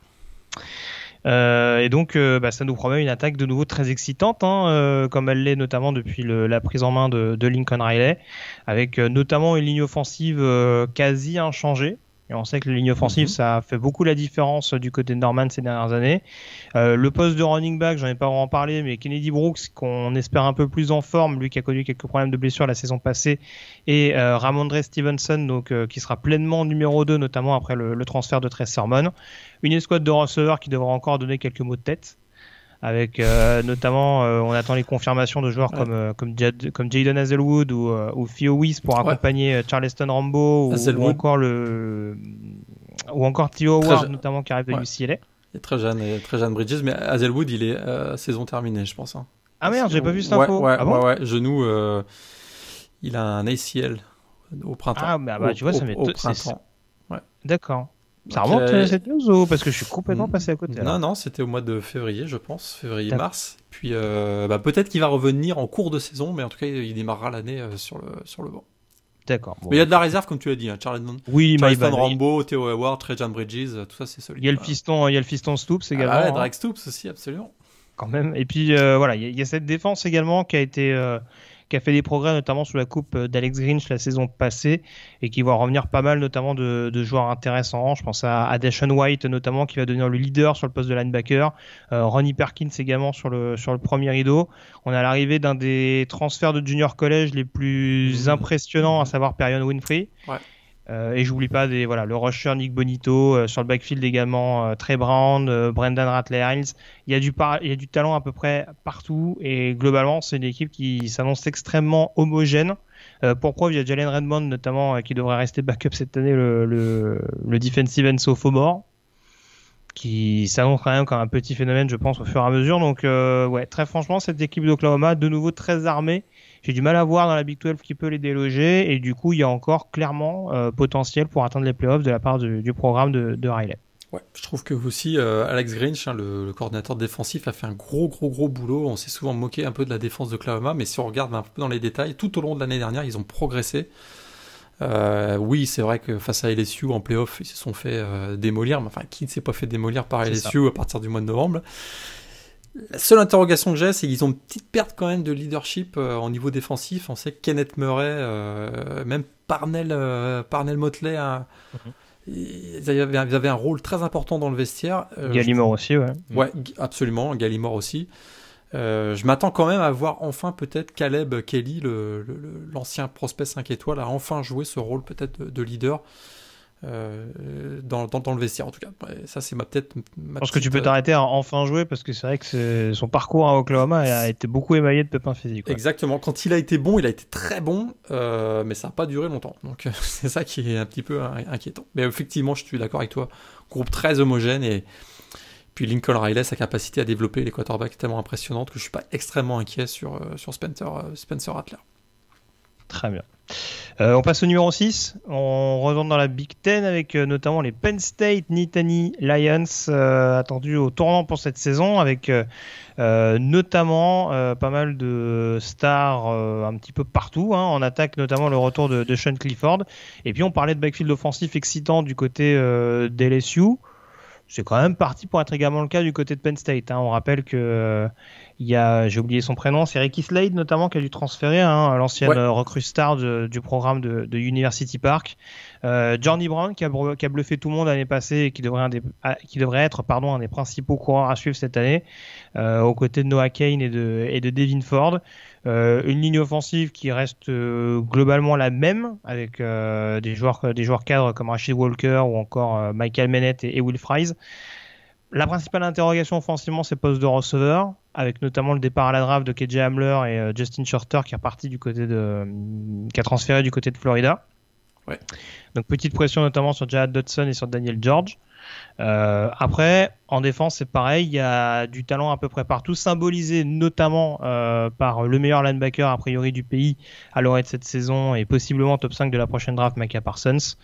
Euh, et donc, euh, bah, ça nous promet une attaque de nouveau très excitante, hein, euh, comme elle l'est notamment depuis la prise en main de, de Lincoln Riley, avec notamment une ligne offensive quasi inchangée. Et on sait que la ligne offensive, mhm. ça fait beaucoup la différence du côté de Norman ces dernières années. Euh, le poste de running back, j'en ai pas vraiment parlé, mais Kennedy Brooks, qu'on espère un peu plus en forme, lui qui a connu quelques problèmes de blessure la saison passée, et euh, Ramondre Stevenson, donc euh, qui sera pleinement numéro 2, notamment après le, le transfert de Trey Sermon. Une escouade de receveurs qui devra encore donner quelques mots de tête avec euh, notamment euh, on attend les confirmations de joueurs comme euh, comme, Jad, comme Jaden Hazelwood ou, ou Theo Weiss pour accompagner Charleston Rambo ou, encore le ou encore Theo Howard notamment qui arrive de UCLA. Il est très jeune, très jeune Bridges, mais Hazelwood il est saison terminée, je pense. Hein. Ah merde, j'ai pas vu cette info. Ouais, ah bon ouais, genou, il a un ACL au printemps. Ah bah, bah tu vois, ça met au printemps. D'accord. Ça remonte euh, cette news parce que je suis complètement mm. passé à côté. Non, non, c'était au mois de février, je pense, février-mars. Puis euh, bah, peut-être qu'il va revenir en cours de saison, mais en tout cas, il démarrera l'année euh, sur, le, sur le banc. D'accord. mais il y a de la réserve, comme tu l'as dit, hein, Charleston, oui, Charleston Rambo, Theo Howard, Trajan Bridges, tout ça, c'est solide. Il y a le fiston, il y a le fiston Stoops également. Ah ouais, hein. Drake Stoops aussi, absolument. Quand même. Et puis voilà, il y, a cette défense également qui a été qui a fait des progrès notamment sous la coupe euh, d'Alex Grinch la saison passée et qui va revenir pas mal notamment de, de joueurs intéressants. Je pense à, à Deshaun White notamment qui va devenir le leader sur le poste de linebacker. Euh, Ronnie Perkins également sur le, sur le premier rideau. On a l'arrivée d'un des transferts de junior college les plus mmh. impressionnants, à savoir Perion Winfrey. Ouais. Euh, et j'oublie pas des, voilà, le rusher Nick Bonito, euh, sur le backfield également euh, Trey Brown, euh, Brendan Rattler-Hines. Il y, a du il y a du talent à peu près partout et globalement c'est une équipe qui s'annonce extrêmement homogène. pourquoi via Jalen Redmond notamment qui devrait rester backup cette année le, le, le defensive end sophomore qui s'annonce quand même comme un petit phénomène je pense au fur et à mesure. Donc ouais très franchement cette équipe d'Oklahoma de nouveau très armée j'ai du mal à voir dans la Big 12 qui peut les déloger et du coup il y a encore clairement euh, potentiel pour atteindre les playoffs de la part du, programme de, Riley. Ouais, je trouve que aussi euh, Alex Grinch, hein, le, coordinateur défensif, a fait un gros gros gros boulot. On s'est souvent moqué un peu de la défense de Oklahoma, mais si on regarde un peu dans les détails, tout au long de l'année dernière, ils ont progressé. Euh, oui, c'est vrai que face à LSU en playoff, ils se sont fait euh, démolir. Mais enfin, qui ne s'est pas fait démolir par LSU à partir du mois de novembre? La seule interrogation que j'ai, c'est qu'ils ont une petite perte quand même de leadership euh, au niveau défensif. On sait que Kenneth Murray, euh, même Parnell, euh, Parnell Motley, hein, mhm. ils, avaient, un rôle très important dans le vestiaire. Gallimore aussi, ouais. Ouais, absolument, Gallimore aussi. Je m'attends quand même à voir enfin peut-être Caleb Kelly, l'ancien prospect 5 étoiles, à enfin jouer ce rôle peut-être de, de leader. Euh, dans, dans, le vestiaire en tout cas. Ça c'est ma peut-être. Je pense que tu peux euh, t'arrêter à enfin jouer parce que c'est vrai que son parcours à Oklahoma a été beaucoup émaillé de pépins physiques. Exactement. Quand il a été bon, il a été très bon, euh, mais ça n'a pas duré longtemps. Donc c'est ça qui est un petit peu inquiétant. Mais effectivement, je suis d'accord avec toi. Groupe très homogène et Lincoln Riley, sa capacité à développer les quarterbacks est tellement impressionnante que je suis pas extrêmement inquiet sur, sur Spencer, Spencer Rattler. Très bien. Euh, on passe au numéro 6. On retourne dans la Big Ten avec euh, notamment les Penn State Nittany Lions euh, attendus au tournant pour cette saison avec notamment pas mal de stars un petit peu partout. Hein. En attaque notamment le retour de, de, Sean Clifford. Et puis on parlait de backfield offensif excitant du côté d'LSU c'est quand même parti pour être également le cas du côté de Penn State. Hein. On rappelle que il y a, j'ai oublié son prénom, c'est Ricky Slade notamment qui a dû transférer, hein, l'ancienne ouais. recrue star du programme de, de, University Park. Euh, Johnny Brown qui a, qui a, bluffé tout le monde l'année passée et qui devrait, un des, ah, qui devrait être pardon, un des principaux coureurs à suivre cette année, euh, aux côtés de Noah Kane et de, et de Devin Ford. Euh, une ligne offensive qui reste euh, globalement la même avec euh, des joueurs des joueurs cadres comme Rashid Walker ou encore Michael Mennett et, et Will Fries la principale interrogation offensivement, c'est poste de receveur, avec notamment le départ à la draft de KJ Hamler et Justin Shorter qui est parti du côté de, qui a transféré du côté de Florida. Ouais. Donc petite pression notamment sur Jared Dodson et sur Daniel George. Après, en défense, c'est pareil, il y a du talent à peu près partout, symbolisé notamment euh, par le meilleur linebacker a priori du pays à l'orée de cette saison et possiblement top 5 de la prochaine draft, Micah Parsons.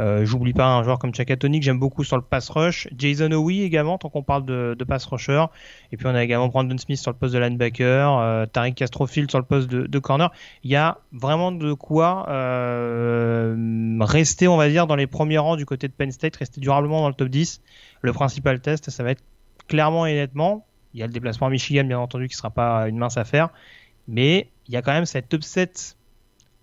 Euh, J'oublie pas un joueur comme Chaka Tony que j'aime beaucoup sur le pass rush, Jason Owie également, tant qu'on parle de, de, pass rusher. Et puis on a également Brandon Smith sur le poste de linebacker, euh, Tariq Castrofield sur le poste de, de, corner. Il y a vraiment de quoi euh, rester, on va dire, dans les premiers rangs du côté de Penn State, rester durablement dans le top 10. Le principal test, ça va être clairement et nettement, il y a le déplacement à Michigan bien entendu qui ne sera pas une mince affaire, mais il y a quand même cette upset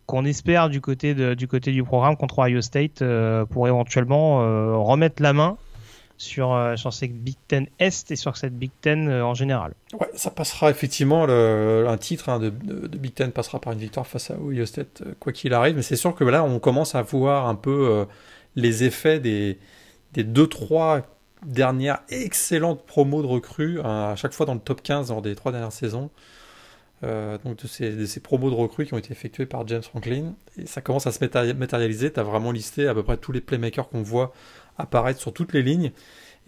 qu'on espère du côté, du programme contre Ohio State euh, pour éventuellement euh, remettre la main sur, euh, sur cette Big Ten Est et sur cette Big Ten euh, en général. Ouais, ça passera effectivement, un titre hein, de, Big Ten passera par une victoire face à Ohio State, quoi qu'il arrive, mais c'est sûr que là on commence à voir un peu les effets des, des 2-3 dernière excellente promo de recrue, hein, à chaque fois dans le top 15 lors des trois dernières saisons. Euh, donc de ces, promos de recrues qui ont été effectuées par James Franklin. Et ça commence à se matérialiser. Tu as vraiment listé à peu près tous les playmakers qu'on voit apparaître sur toutes les lignes.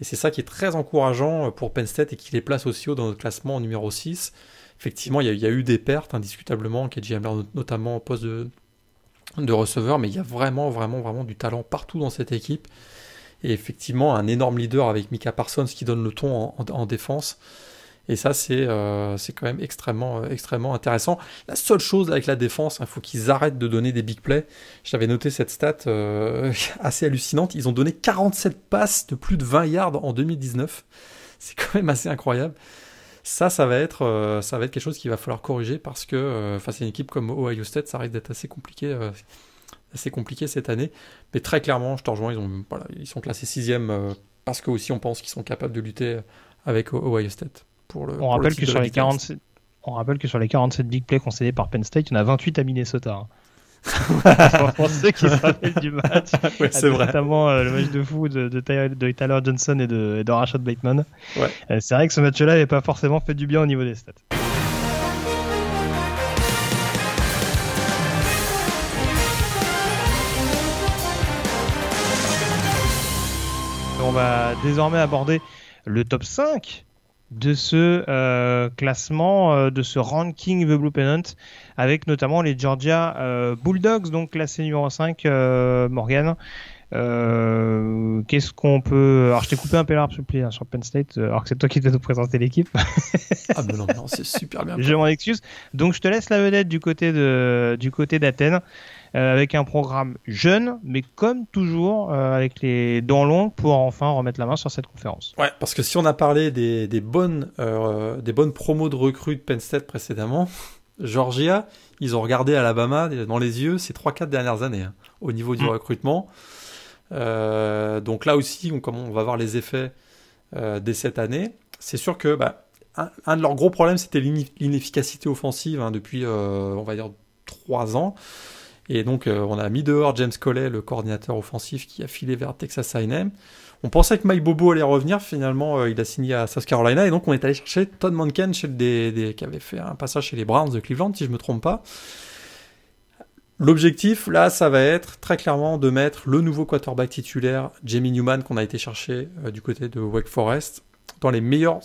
Et c'est ça qui est très encourageant euh, pour Penn State et qui les place aussi haut dans notre classement en numéro 6. Effectivement, il y, a eu des pertes, hein, indiscutablement, KJ Hamler notamment au poste de receveur, mais il y a vraiment, vraiment, vraiment du talent partout dans cette équipe. Et effectivement, un énorme leader avec Mika Parsons qui donne le ton en, en, en défense. Et ça, c'est euh, quand même extrêmement, euh, extrêmement intéressant. La seule chose avec la défense, il hein, faut qu'ils arrêtent de donner des big plays. J'avais noté cette stat euh, assez hallucinante. Ils ont donné 47 passes de plus de 20 yards en 2019. C'est quand même assez incroyable. Ça, ça va être, ça va être quelque chose qu'il va falloir corriger parce que face à une équipe comme Ohio State, ça risque d'être assez compliqué, assez compliqué cette année. Mais très clairement, je te rejoins, ils, ont, voilà, ils sont classés sixième parce que aussi on pense qu'ils sont capables de lutter avec Ohio State. Pour le, on, pour rappelle le que sur les 47, on rappelle que sur les 47 big plays concédés par Penn State, il y en a 28 à Minnesota. Hein. pour ceux qui se rappellent du match, ouais, c'est vrai. notamment euh, le match de fou de, de, Tyler, de Tyler Johnson et de, et de Rashad Bateman. Ouais. Euh, c'est vrai que ce match-là n'avait pas forcément fait du bien au niveau des stats. On va désormais aborder le top 5 de ce euh, classement, euh, de ce ranking The Blue Pennant, avec notamment les Georgia euh, Bulldogs, donc classé numéro 5, Morgan. Qu'est-ce qu'on peut. Alors, je t'ai coupé un peu l'arbre, s'il te plaît, hein, sur Penn State, alors que c'est toi qui devais nous présenter l'équipe. ah, mais non, non c'est super bien. je m'en excuse. Donc, je te laisse la vedette du côté de, du côté d'Athènes euh, avec un programme jeune, mais comme toujours, euh, avec les dents longues pour enfin remettre la main sur cette conférence. Ouais, parce que si on a parlé des, des bonnes, euh, des bonnes promos de recrues de Penn State précédemment, Georgia, ils ont regardé Alabama dans les yeux ces 3-4 dernières années hein, au niveau du mmh. recrutement. Donc là aussi, on, va voir les effets dès cette année, c'est sûr que bah, un, de leurs gros problèmes, c'était l'inefficacité offensive hein, depuis, on va dire, 3 ans. Et donc, euh, on a mis dehors James Collet, le coordinateur offensif, qui a filé vers Texas A&M. On pensait que Mike Bobo allait revenir. Finalement, euh, il a signé à South Carolina. Et donc, on est allé chercher Todd Monken, chez des, qui avait fait un passage chez les Browns de Cleveland, si je me trompe pas. L'objectif, là, ça va être très clairement de mettre le nouveau quarterback titulaire, Jamie Newman, qu'on a été chercher euh, du côté de Wake Forest, dans les meilleures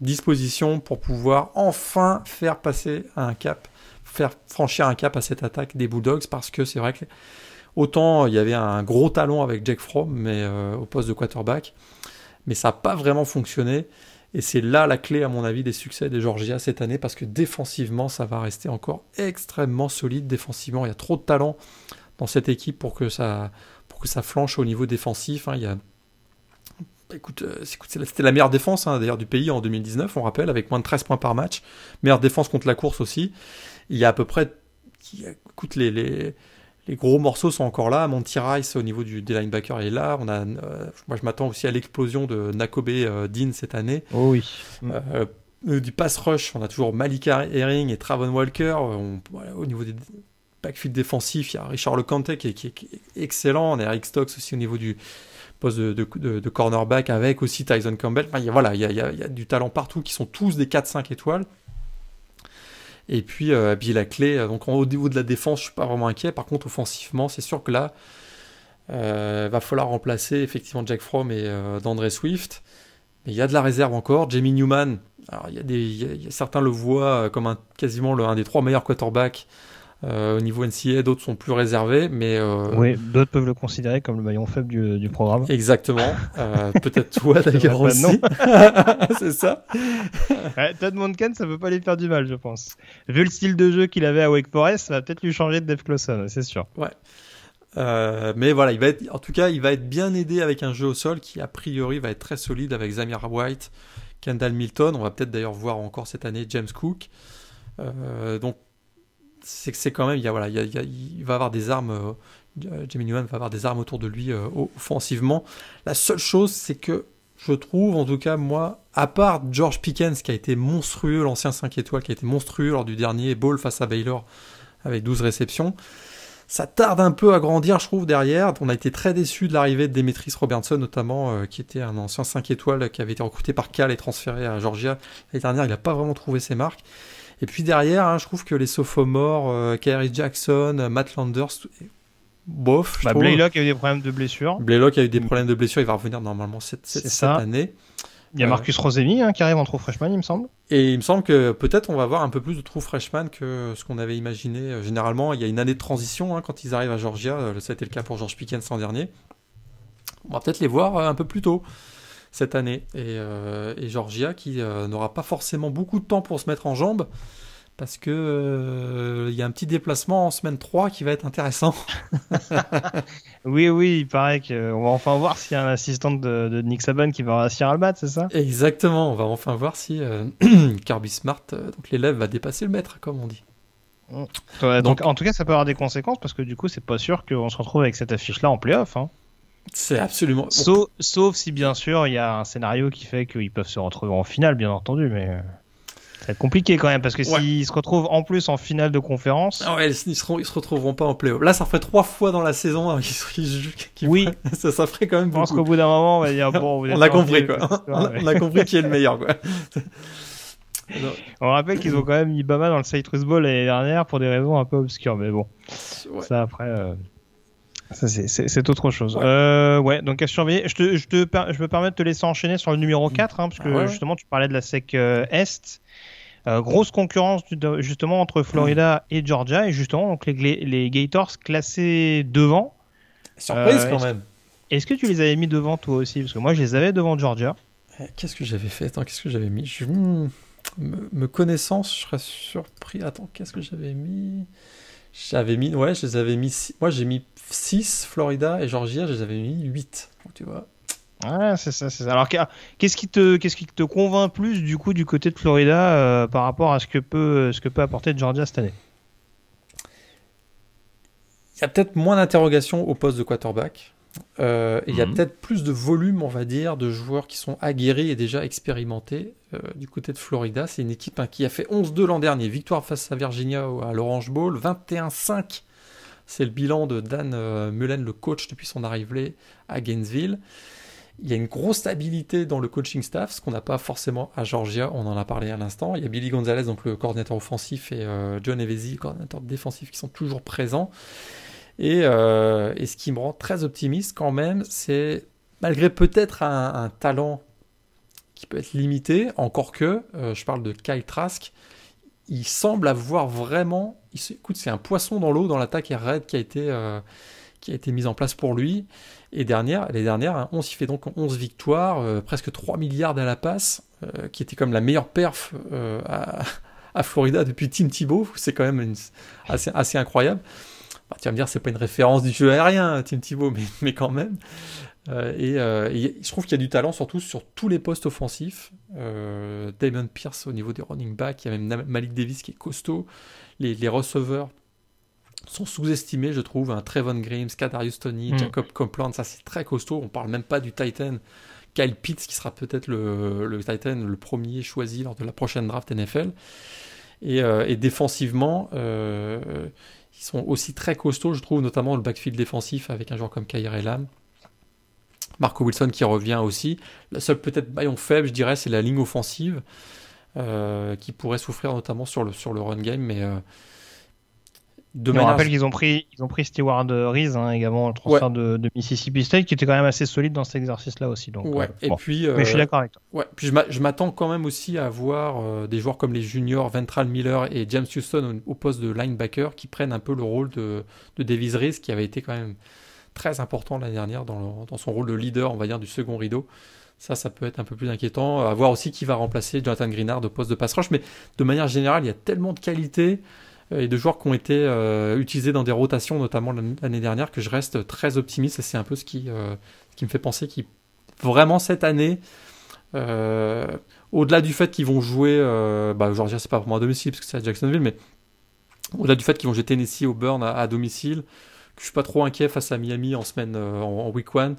dispositions pour pouvoir enfin faire passer un cap faire franchir un cap à cette attaque des Bulldogs parce que c'est vrai que autant il y avait un gros talon avec Jack Fromm mais euh, au poste de quarterback, mais ça n'a pas vraiment fonctionné. Et c'est là la clé, à mon avis, des succès des Georgia cette année, parce que défensivement, ça va rester encore extrêmement solide. Défensivement, il y a trop de talent dans cette équipe pour que ça, pour que ça flanche au niveau défensif. Hein. Il y a écoute, euh, c'était la meilleure défense hein, d'ailleurs du pays en 2019, on rappelle, avec moins de 13 points par match. Meilleure défense contre la course aussi. Il y a à peu près. Écoute, les, les, les gros morceaux sont encore là. Monty Rice au niveau du, des linebackers est là. On a, euh, moi, je m'attends aussi à l'explosion de Nakobe euh, Dean cette année. Oh oui. Euh, du pass rush, on a toujours Malika Herring et Travon Walker. On, voilà, au niveau des backfield défensif, il y a Richard Lecante qui, qui, qui est excellent. On a Eric Stokes aussi au niveau du poste de, de, de, cornerback avec aussi Tyson Campbell. Enfin, il y a, voilà, il y a, il y a, du talent partout qui sont tous des 4-5 étoiles. Et puis, euh, puis la clé, donc au niveau de la défense, je suis pas vraiment inquiet. Par contre, offensivement, c'est sûr que là, euh, va falloir remplacer effectivement Jack Fromm et euh, d'André Swift. Mais il y a de la réserve encore. Jamie Newman, alors y a des, y a, certains le voient comme un, quasiment le, un des trois meilleurs quarterbacks euh, au niveau NCA, d'autres sont plus réservés, mais euh... oui, d'autres peuvent le considérer comme le maillon faible du, du programme. Exactement. Euh, Peut-être toi d'ailleurs aussi. c'est ça. ouais, Todd Monken, ça peut pas lui faire du mal, je pense. Vu le style de jeu qu'il avait à Wake Forest, ça va peut-être lui changer de Dave Clawson, c'est sûr. Ouais. Euh, mais voilà, il va être, en tout cas, il va être bien aidé avec un jeu au sol qui, a priori, va être très solide avec Zamir White, Kendall Milton. On va peut-être d'ailleurs voir encore cette année James Cook. Euh, donc, c'est que c'est quand même, il, y va avoir des armes, euh, Jamie Newman va avoir des armes autour de lui euh, offensivement. La seule chose, c'est que je trouve, en tout cas, moi, à part George Pickens qui a été monstrueux, l'ancien 5 étoiles qui a été monstrueux lors du dernier ball face à Baylor avec 12 réceptions, ça tarde un peu à grandir, je trouve, derrière. On a été très déçus de l'arrivée de Demetris Robertson, notamment, euh, qui était un ancien 5 étoiles qui avait été recruté par Cal et transféré à Georgia. L'année dernière, il n'a pas vraiment trouvé ses marques. Et puis derrière, hein, je trouve que les sophomores, euh, Jackson, Matt Landers, bof. Bah, Blaylock a eu des problèmes de blessure. Blaylock a eu des problèmes de blessure, il va revenir normalement cette, cette, cette année. Il y a Marcus euh, Rosemi hein, qui arrive en trou freshman, il me semble. Et il me semble que peut-être on va avoir un peu plus de trou freshman que ce qu'on avait imaginé. Euh, généralement, il y a une année de transition hein, quand ils arrivent à Georgia. Ça a été le cas pour George Pickens l'an dernier. On va peut-être les voir un peu plus tôt cette année. Et, euh, et Georgia qui euh, n'aura pas forcément beaucoup de temps pour se mettre en jambes parce que euh, il y a un petit déplacement en semaine 3 qui va être intéressant. oui, oui, il paraît qu'on va enfin voir s'il y a un assistant de, de, Nick Saban qui va réussir à le battre, c'est ça? Exactement, on va enfin voir si euh, Kirby Smart, euh, donc l'élève, va dépasser le maître, comme on dit. Ouais, donc, donc, en tout cas, ça peut avoir des conséquences parce que du coup, c'est pas sûr qu'on se retrouve avec cette affiche-là en playoff. Hein. C'est absolument. Sauf, sauf, si bien sûr il y a un scénario qui fait qu'ils peuvent se retrouver en finale, bien entendu, mais. Ça va être compliqué quand même parce que ouais. s'ils se retrouvent en plus en finale de conférence. Ah ouais, ils, seront, ils se retrouveront pas en playoff. Là, ça ferait trois fois dans la saison hein, qu'ils qu Oui. ça, ça ferait quand même. Je pense qu'au bout d'un moment, on va dire bon, on a compris quoi. on, a, on a compris qui est le meilleur quoi. on rappelle qu'ils ont quand même mis Bama dans le Citrus Bowl l'année dernière pour des raisons un peu obscures, mais bon. Ouais. Ça après. Euh... Ça, c'est autre chose. Ouais. Euh, ouais, donc à surveiller. Je, te, je, te, je me permets de te laisser enchaîner sur le numéro 4, hein, parce que ouais. justement, tu parlais de la SEC euh, Est. Euh, grosse concurrence justement entre Florida et Georgia, et justement, donc les, les Gators classés devant. Surprise quand même. Est-ce que tu les avais mis devant toi aussi? Parce que moi, je les avais devant Georgia. Qu'est-ce que j'avais fait? Attends, qu'est-ce que j'avais mis? Je... me, me connaissant, je serais surpris. Attends, qu'est-ce que j'avais mis? J'avais mis, ouais, je les avais mis. Moi, j'ai mis 6 Florida et Georgia, je les avais mis 8. Donc, tu vois. Ouais, c'est ça, c'est ça. Alors, qu'est-ce qui te, qu'est-ce qui te convainc plus du coup du côté de Florida euh, par rapport à ce que peut, ce que peut apporter Georgia cette année? Il y a peut-être moins d'interrogations au poste de quarterback. Euh, il y a peut-être plus de volume, on va dire, de joueurs qui sont aguerris et déjà expérimentés euh, du côté de Florida. C'est une équipe hein, qui a fait 11-2 l'an dernier, victoire face à Virginia à l'Orange Bowl, 21-5 c'est le bilan de Dan euh, Mullen, le coach depuis son arrivée à Gainesville. Il y a une grosse stabilité dans le coaching staff, ce qu'on n'a pas forcément à Georgia, on en a parlé à l'instant. Il y a Billy Gonzalez, donc le coordinateur offensif, et John Evesi, le coordinateur défensif, qui sont toujours présents. Et, euh, et, ce qui me rend très optimiste quand même, c'est malgré peut-être un, talent qui peut être limité, encore que, euh, je parle de Kyle Trask, il semble avoir vraiment. Écoute, c'est un poisson dans l'eau dans l'attaque air raid qui a été euh, été mise en place pour lui. Et dernière, les dernières, hein, 11, il fait donc 11 victoires, presque 3 milliards à la passe, qui était comme la meilleure perf à, à, Florida depuis Tim Thibault. C'est quand même assez, incroyable. Bah, tu vas me dire, c'est pas une référence du jeu aérien, Tim Thibault, mais, mais quand même. Euh, et, euh, et, je trouve qu'il y a du talent surtout sur tous les postes offensifs. Euh, Damon Pierce au niveau des running backs, il y a même Malik Davis qui est costaud. Les, les receveurs sont sous-estimés, je trouve. Un Trevon Grimes, Kadarius Tony, mm. Jacob Copeland, ça c'est très costaud. On parle même pas du Titan. Kyle Pitts qui sera peut-être le, le, Titan le premier choisi lors de la prochaine draft NFL. Et, euh, et défensivement, sont aussi très costauds, je trouve, notamment le backfield défensif avec un joueur comme Kyrie Lam. Marco Wilson qui revient aussi. La seule peut-être baillon faible, je dirais, c'est la ligne offensive euh, qui pourrait souffrir notamment sur le, sur le run game, mais euh, de on rappelle qu'ils ont pris, ils ont pris Stewart Reese hein, également, le transfert de, Mississippi State, qui était quand même assez solide dans cet exercice-là aussi. Donc, ouais. et puis, mais je suis d'accord avec toi. Ouais. Puis je m'attends quand même aussi à voir des joueurs comme les juniors Ventral Miller et James Houston au, poste de linebacker qui prennent un peu le rôle de, de Davis Reese, qui avait été quand même très important l'année dernière dans, dans, son rôle de leader, on va dire, du second rideau. Ça, ça peut être un peu plus inquiétant. À voir aussi qui va remplacer Jonathan Greenard au poste de pass rush. Mais de manière générale, il y a tellement de qualité et de joueurs qui ont été euh, utilisés dans des rotations, notamment l'année dernière, que je reste très optimiste. Et c'est un peu ce qui, euh, me fait penser qu'ils, vraiment cette année, euh, au-delà du fait qu'ils vont jouer, bah, Georgia, c'est pas vraiment à domicile, parce que c'est à Jacksonville, mais au-delà du fait qu'ils vont jouer Tennessee au Burn à, domicile, que je suis pas trop inquiet face à Miami en semaine, en, week one.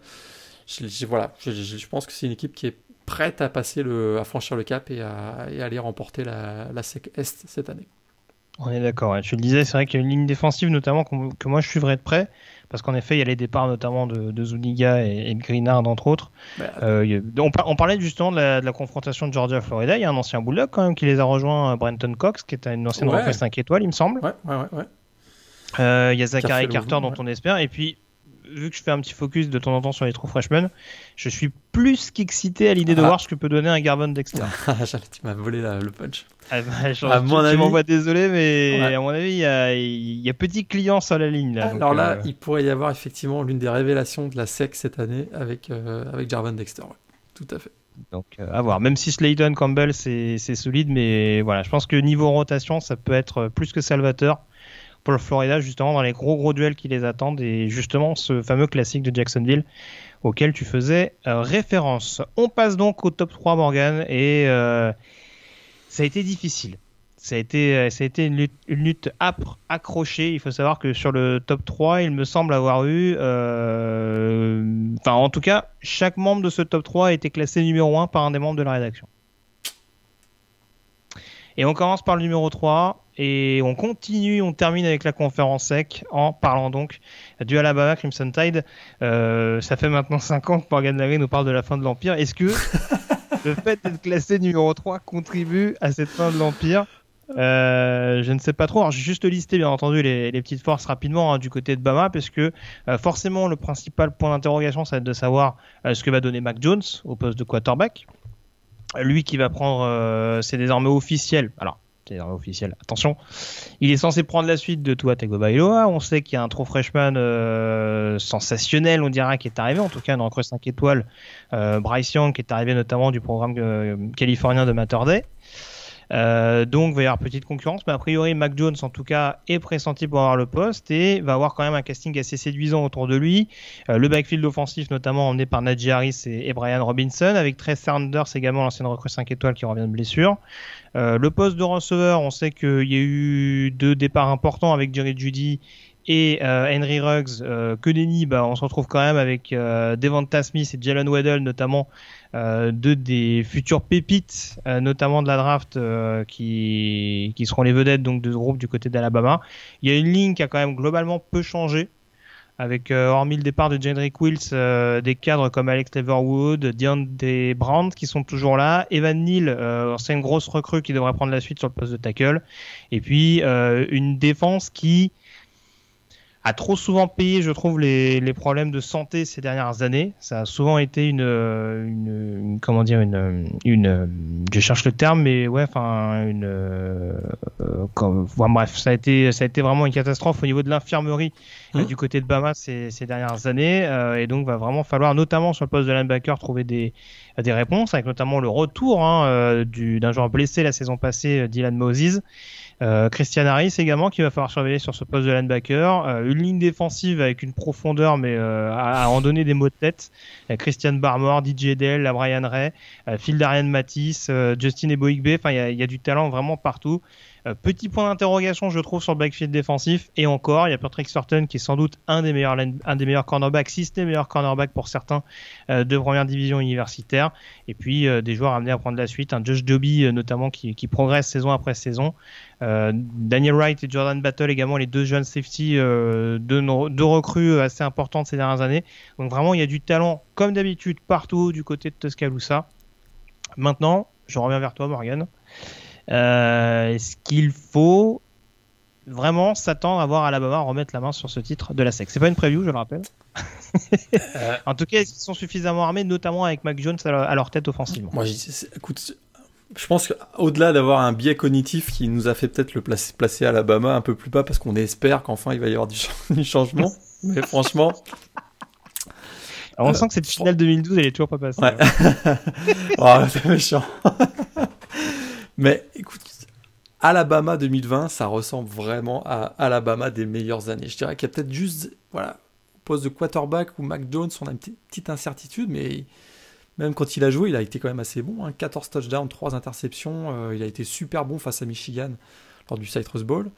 voilà, je, pense que c'est une équipe qui est prête à passer le, à franchir le cap et à, aller remporter la, la SEC Est cette année. On est d'accord. Tu le disais, c'est vrai qu'il y a une ligne défensive notamment que moi je suivrais de près. Parce qu'en effet, il y a les départs notamment de, Zuniga et, de Greenard, entre autres. Bah, euh, on, parlait justement de la, confrontation de Georgia-Florida. Il y a un ancien Bulldog quand même qui les a rejoints, euh, Brenton Cox, qui est une ancienne ouais. 5 étoiles, il me semble. Ouais, ouais, ouais. Euh, il y a Zachary Carter dont on espère. Et puis, vu que je fais un petit focus de temps en temps sur les trous freshmen, je suis plus qu'excité à l'idée de ah. voir ce que peut donner un Garvin Dexter. tu m'as volé le punch. Ah bah, à mon avis, m'envoies désolé, mais à mon avis, il y a, y a, petit client sur la ligne. Là, Alors là, euh, il pourrait y avoir effectivement l'une des révélations de la SEC cette année avec, euh, avec Jarvan Dexter. Tout à fait. Donc euh, à voir. Même si Slayton Campbell c'est solide, mais voilà, je pense que niveau rotation, ça peut être plus que salvateur pour Florida, justement dans les gros gros duels qui les attendent et justement ce fameux classique de Jacksonville auquel tu faisais référence. On passe donc au top 3 Morgan et ça a été difficile. Ça a été, euh, ça a été une, lutte, âpre, accrochée. Il faut savoir que sur le top 3, il me semble avoir eu. Euh, enfin, en tout cas, chaque membre de ce top 3 a été classé numéro 1 par un des membres de la rédaction. Et on commence par le numéro 3 et on continue, on termine avec la conférence sec en parlant donc du Alabama Crimson Tide. Euh, ça fait maintenant 5 ans que Morgan Larry nous parle de la fin de l'Empire. Est-ce que le fait d'être classé numéro 3 contribue à cette fin de l'Empire? Euh, je ne sais pas trop. Alors, j'ai juste listé, bien entendu, les, petites forces rapidement hein, du côté de Bama, parce que euh, forcément, le principal point d'interrogation, ça va être de savoir ce que va donner Mac Jones au poste de quarterback. Lui qui va prendre, c'est désormais officiel. Alors, c'est officiel. Attention, il est censé prendre la suite de Tua Tagovailoa. On sait qu'il y a un trop freshman euh, sensationnel, on dira, qui est arrivé, en tout cas, dans Creux 5 étoiles. Euh, Bryce Young, qui est arrivé notamment du programme euh, californien de Matter Day. Donc, il va y avoir petite concurrence, mais a priori, Mac Jones, en tout cas, est pressenti pour avoir le poste et va avoir quand même un casting assez séduisant autour de lui. Le backfield offensif, notamment emmené par Najee Harris et, Brian Robinson, avec Trey Sanders également, l'ancienne recrue 5 étoiles qui revient de blessure. Euh, le poste de receveur, on sait qu'il y a eu deux départs importants avec Jerry Judy et Henry Ruggs. que nenni, bah, on se retrouve quand même avec Devonta Smith et Jalen Waddell notamment euh, deux des futures pépites, euh, notamment de la draft, euh, qui, qui seront les vedettes donc de ce groupe du côté d'Alabama. Il y a une ligne qui a quand même globalement peu changé, avec hormis le départ de Jedrick Wills, des cadres comme Alex Leverwood, Dion Brandt qui sont toujours là, Evan Neal, c'est une grosse recrue qui devrait prendre la suite sur le poste de tackle, et puis une défense qui a trop souvent payé, je trouve, les, les, problèmes de santé ces dernières années. Ça a souvent été une, une, comment dire, une, une, je cherche le terme, mais ouais, enfin, une, euh, comme, bref, ça a été, ça a été vraiment une catastrophe au niveau de l'infirmerie euh, mmh. du côté de Bama ces, ces dernières années, euh, et donc va vraiment falloir, notamment sur le poste de linebacker, trouver des, des réponses, avec notamment le retour hein, euh, d'un joueur blessé la saison passée, Dylan Moses. Euh, Christian Harris également qui va falloir surveiller sur ce poste de linebacker. Euh, une ligne défensive avec une profondeur mais euh, à, en donner des mots de tête. Christian Barmore, DJ Dell, Brian Ray, Phil Darian Matisse, Justin Eboigbe. Enfin, il y, a du talent vraiment partout. Petit point d'interrogation, je trouve, sur le backfield défensif. Et encore, il y a Patrick Thornton qui est sans doute un des meilleurs, un des meilleurs cornerbacks, si ce n'est meilleur cornerback pour certains de première division universitaire. Et puis des joueurs amenés à prendre la suite. Un Josh Doby notamment qui, qui, progresse saison après saison. Daniel Wright et Jordan Battle également, les deux jeunes safety, deux, deux recrues assez importantes ces dernières années. Donc vraiment, il y a du talent, comme d'habitude, partout du côté de Tuscaloosa. Maintenant, je reviens vers toi, Morgan. Euh, est-ce qu'il faut vraiment s'attendre à voir Alabama remettre la main sur ce titre de la SEC? C'est pas une preview, je le rappelle. Euh. en tout cas, ils sont suffisamment armés, notamment avec Mac Jones à leur tête offensivement Moi, écoute, je pense qu'au-delà d'avoir un biais cognitif qui nous a fait peut-être le placer, placer Alabama un peu plus bas parce qu'on espère qu'enfin il va y avoir du, changement. Mais franchement. on sent que cette finale 2012, elle est toujours pas passée. Ouais. oh, c'est méchant. Mais écoute, Alabama 2020, ça ressemble vraiment à Alabama des meilleures années. Je dirais qu'il y a peut-être juste, voilà, au poste de quarterback ou Mac Jones, on a une petite incertitude, mais même quand il a joué, il a été quand même assez bon. 14 hein. touchdowns, 3 interceptions. Euh, il a été super bon face à Michigan lors du Citrus Bowl.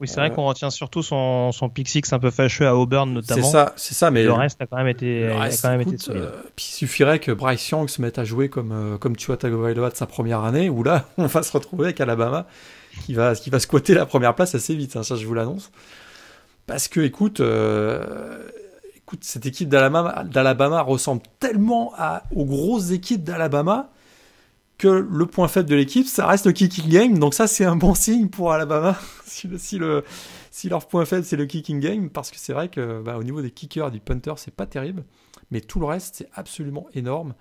Oui, c'est vrai qu'on retient surtout son, son pick six un peu fâcheux à Auburn notamment. C'est ça, c'est ça, mais le reste a quand même été, quand même été. Euh, puis il suffirait que Bryce Young se mette à jouer comme euh, comme Tua Tagovailoa de sa première année, où là, on va se retrouver avec Alabama qui va qui va squatter la première place assez vite. Hein, ça, je vous l'annonce. Parce que, écoute, euh, cette équipe d'Alabama ressemble tellement aux grosses équipes d'Alabama que le point faible de l'équipe, ça reste le kicking game. Donc ça, c'est un bon signe pour Alabama. si, le, si, le, si leur point faible, c'est le kicking game, parce que c'est vrai que bah, au niveau des kickers, du punter, c'est pas terrible. Mais tout le reste, c'est absolument énorme.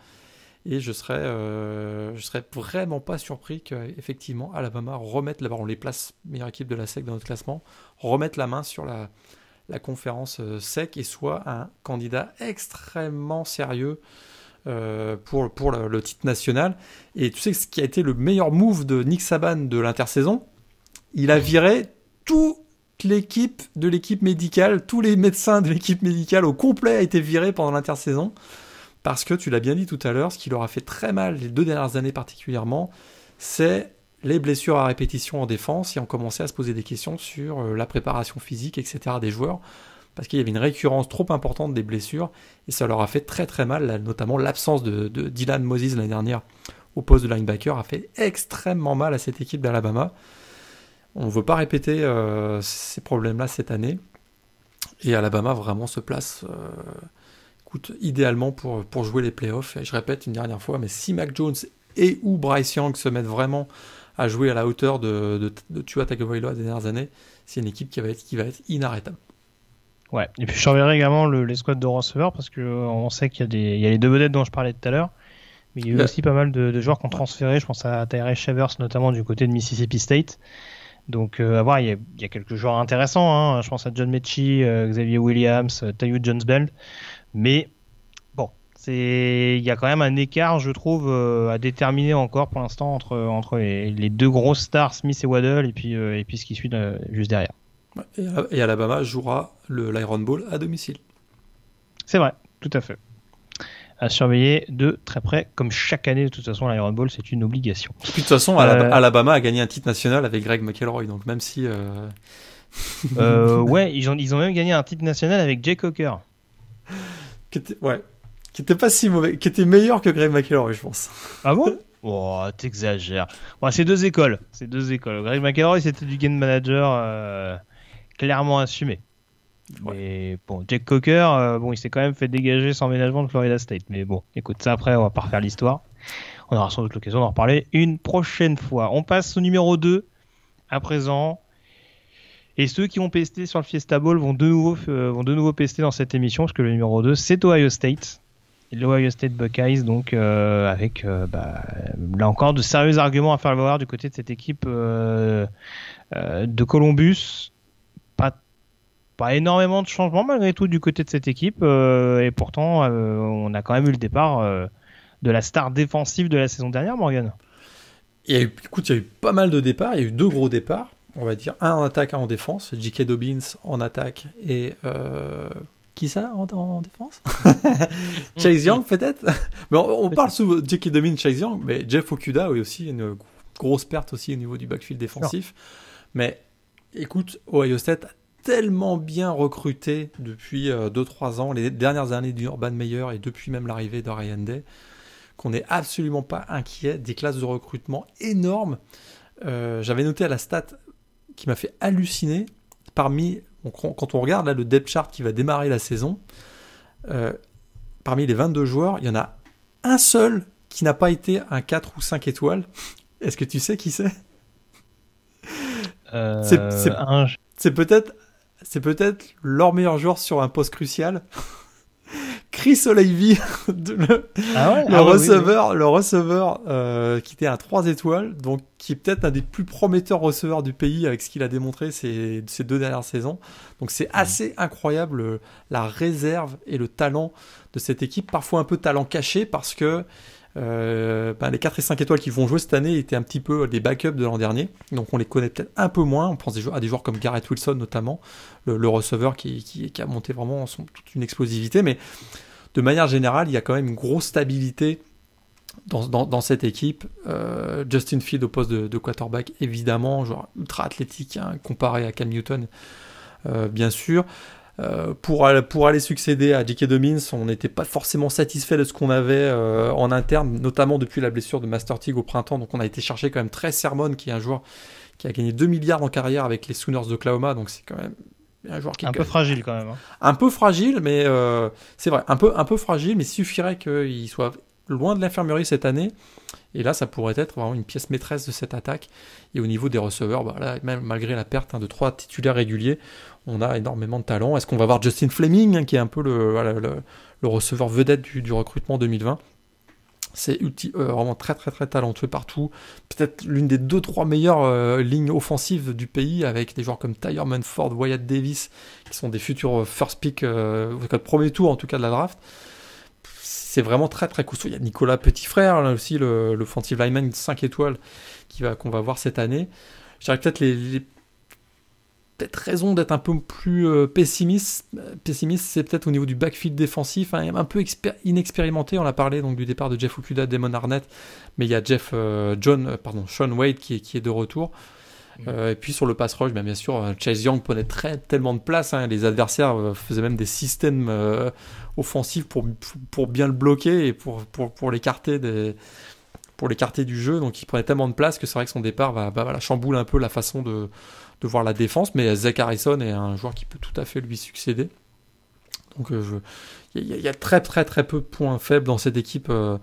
Et je serais, euh, serais vraiment pas surpris qu'effectivement Alabama remette, là on les place meilleure équipe de la SEC dans notre classement, remette la main sur la, la conférence euh, SEC et soit un candidat extrêmement sérieux euh, pour, pour le, titre national. Et tu sais ce qui a été le meilleur move de Nick Saban de l'intersaison? Il a viré toute l'équipe de l'équipe médicale, tous les médecins de l'équipe médicale au complet a été viré pendant l'intersaison. Parce que tu l'as bien dit tout à l'heure, ce qui leur a fait très mal les deux dernières années particulièrement, c'est les blessures à répétition en défense et ont commencé à se poser des questions sur euh, la préparation physique, etc. des joueurs parce qu'il y avait une récurrence trop importante des blessures et ça leur a fait très très mal, notamment l'absence de, Dylan Moses l'année dernière au poste de linebacker a fait extrêmement mal à cette équipe d'Alabama. On ne veut pas répéter euh, ces problèmes-là cette année et Alabama vraiment se place euh, idéalement pour, pour jouer les playoffs. Et je répète une dernière fois, mais si Mac Jones et ou Bryce Young se mettent vraiment à jouer à la hauteur de, de, de Tua Tagovailoa des dernières années, c'est une équipe qui va être, qui va être inarrêtable. Ouais, et puis je surveillerai également le, les squads de receveurs parce que euh, on sait qu'il y, a des, il y a les deux vedettes dont je parlais tout à l'heure, mais il y a eu aussi pas mal de, de, joueurs qui ont transféré. Je pense à Tyrese Shavers notamment du côté de Mississippi State. Donc euh, à voir, il y, a, il y, a, quelques joueurs intéressants. Hein. Je pense à John Mechie, euh, Xavier Williams, euh, Tayu Jones Bell. Mais c'est il y a quand même un écart, je trouve, à déterminer encore pour l'instant entre entre les, les, deux grosses stars Smith et Waddle et puis et puis ce qui suit juste derrière. Et Alabama jouera l'Iron Bowl à domicile. C'est vrai, tout à fait. À surveiller de très près, comme chaque année, de toute façon, l'Iron Bowl, c'est une obligation. de toute façon, euh, Alabama a gagné un titre national avec Greg McElroy, donc même si. Euh... euh, ouais, ils ont, ils ont même gagné un titre national avec Jay Cocker. Ouais, qui était pas si mauvais, qui était meilleur que Greg McElroy, je pense. Ah bon? Oh, t'exagères. Bon, c'est deux écoles. C'est deux écoles. Greg McElroy, c'était du game manager. Euh, clairement assumé. Mais bon, Jack Cocker, euh, bon, il s'est quand même fait dégager sans ménagement de Florida State. Mais bon, écoute, ça après, on va pas refaire l'histoire. On aura sans doute l'occasion d'en reparler une prochaine fois. On passe au numéro 2 à présent. Et ceux qui ont pesté sur le Fiesta Bowl vont de nouveau, euh, vont de nouveau pester dans cette émission, parce que le numéro 2, c'est Ohio State. L'Ohio State Buckeyes, donc euh, avec bah, là encore de sérieux arguments à faire valoir du côté de cette équipe de Columbus pas énormément de changements malgré tout du côté de cette équipe. Euh, et pourtant, euh, on a quand même eu le départ euh, de la star défensive de la saison dernière, Morgan. Il y a eu, écoute, il y a eu pas mal de départs. Il y a eu deux gros départs, on va dire. Un en attaque, un en défense. J.K. Dobbins en attaque et. Qui ça en, défense Chase Young peut-être Mais on, parle souvent de J.K. Dobbins, Chase Young, mais Jeff Okuda a eu aussi une grosse perte aussi au niveau du backfield défensif. Mais écoute, Ohio State a tellement bien recruté depuis 2-3 ans, les dernières années d'Urban Meyer et depuis même l'arrivée de Ryan Day, qu'on n'est absolument pas inquiet des classes de recrutement énormes. J'avais noté à la stat qui m'a fait halluciner parmi quand on regarde là le depth chart qui va démarrer la saison, euh, parmi les 22 joueurs, il y en a un seul qui n'a pas été un 4 ou 5 étoiles. Est-ce que tu sais qui c'est? Euh, C'est peut-être c'est peut-être leur meilleur joueur sur un poste crucial. Chris Olivey, le, ah le, ah receveur, le receveur euh, qui était à 3 étoiles, donc qui est peut-être un des plus prometteurs receveurs du pays avec ce qu'il a démontré ces, ces, deux dernières saisons. Donc c'est assez incroyable euh, la réserve et le talent de cette équipe, parfois un peu talent caché parce que euh, ben, les 4 et 5 étoiles qui vont jouer cette année étaient un petit peu des backups de l'an dernier, donc on les connaît peut-être un peu moins. On pense à des joueurs comme Garrett Wilson notamment, le, receveur qui, qui, qui, a monté vraiment son, toute une explosivité, mais de manière générale, il y a quand même une grosse stabilité dans, cette équipe. Euh, Justin Field au poste de, quarterback, évidemment, joueur ultra athlétique hein, comparé à Cam Newton, euh, bien sûr. Euh, pour, aller succéder à J.K. Dobbins, on n'était pas forcément satisfait de ce qu'on avait en interne, notamment depuis la blessure de Master Tig au printemps. Donc on a été chercher quand même très Sermon, qui est un joueur qui a gagné 2 milliards en carrière avec les Sooners d'Oklahoma. Donc c'est quand même un joueur qui un peu fragile quand même. Hein. Un peu fragile, mais euh, c'est vrai, un peu, un peu fragile, mais il suffirait qu'il soit loin de l'infirmerie cette année. Et là, ça pourrait être vraiment une pièce maîtresse de cette attaque. Et au niveau des receveurs, bah là, même malgré la perte hein, de trois titulaires réguliers, on a énormément de talent. Est-ce qu'on va voir Justin Fleming, hein, qui est un peu le, le, receveur vedette du, du recrutement 2020 c'est euh, vraiment très très très talentueux partout. Peut-être l'une des deux trois meilleures euh, lignes offensives du pays avec des joueurs comme Tyre Ford, Wyatt Davis qui sont des futurs euh, first pick, premier tour en tout cas de la draft. C'est vraiment très très costaud. Il y a Nicolas Petitfrère là aussi, le, le offensive lineman 5 étoiles qu'on va voir cette année. Je dirais peut-être les peut-être raison d'être un peu plus euh, pessimiste. Pessimiste, c'est peut-être au niveau du backfield défensif, hein, un peu inexpérimenté. On a parlé donc du départ de Jeff Okuda, Damon Arnett, mais il y a Jeff euh, John, euh, pardon, Sean Wade qui est, qui est de retour. Mm. et puis sur le pass rush, bien, bien sûr, Chase Young prenait très, tellement de place. Hein. les adversaires faisaient même des systèmes offensifs pour, pour bien le bloquer et pour, pour, pour l'écarter des pour l'écarter du jeu. Donc il prenait tellement de place que c'est vrai que son départ va, va voilà, chamboule un peu la façon de, de voir la défense, mais Zach Harrison est un joueur qui peut tout à fait lui succéder. Donc euh, il y, a très très très peu de points faibles dans cette équipe euh,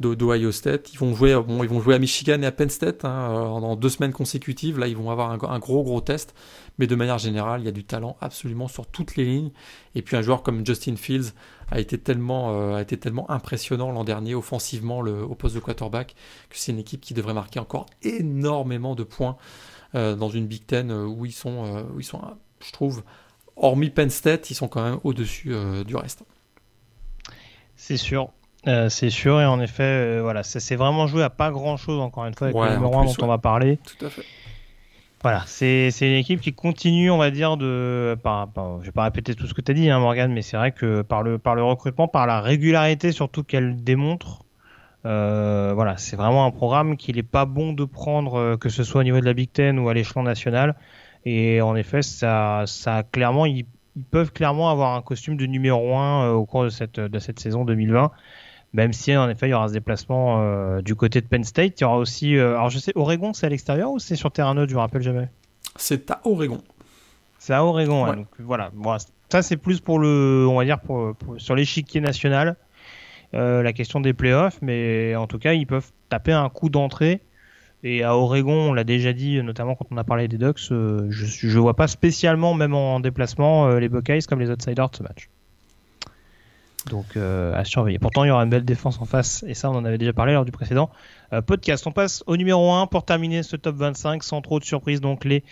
d'Ohio State. Ils vont jouer, à Michigan et à Penn State hein, euh, deux semaines consécutives. Là, ils vont avoir un, gros gros test, mais de manière générale, il y a du talent absolument sur toutes les lignes. Et puis un joueur comme Justin Fields a été tellement, impressionnant l'an dernier offensivement au poste de quarterback que c'est une équipe qui devrait marquer encore énormément de points. Euh, dans une Big Ten euh, où ils sont, euh, où ils sont je trouve, hormis Penn State, ils sont quand même au-dessus du reste. C'est sûr. c'est sûr, et en effet, voilà, ça s'est vraiment joué à pas grand chose, encore une fois, avec le numéro 1 dont on va parler. Tout à fait. Voilà, c'est une équipe qui continue, on va dire, de. Par, par, je vais pas répéter tout ce que tu as dit, hein, Morgan, mais c'est vrai que par le, par le recrutement, par la régularité surtout qu'elle démontre, euh, voilà, c'est vraiment un programme qu'il n'est pas bon de prendre, euh, que ce soit au niveau de la Big Ten ou à l'échelon national. Et en effet, ça, ça clairement, ils, peuvent clairement avoir un costume de numéro 1 euh, au cours de cette, de cette saison 2020. Même si en effet il y aura ce déplacement du côté de Penn State, il y aura aussi, alors je sais, Oregon c'est à l'extérieur ou c'est sur terrain neutre, je me rappelle jamais. C'est à Oregon. C'est à Oregon, donc voilà. ça c'est plus pour le, on va dire pour sur l'échiquier national. Euh, la question des playoffs, mais en tout cas, ils peuvent taper un coup d'entrée. Et à Oregon, on l'a déjà dit, notamment quand on a parlé des Ducks, euh, je ne vois pas spécialement, même en déplacement, euh, les Buckeyes comme les outsiders de ce match. Donc à surveiller. Pourtant, il y aura une belle défense en face, et ça, on en avait déjà parlé lors du précédent podcast. On passe au numéro 1 pour terminer ce top 25 sans trop de surprise. Donc les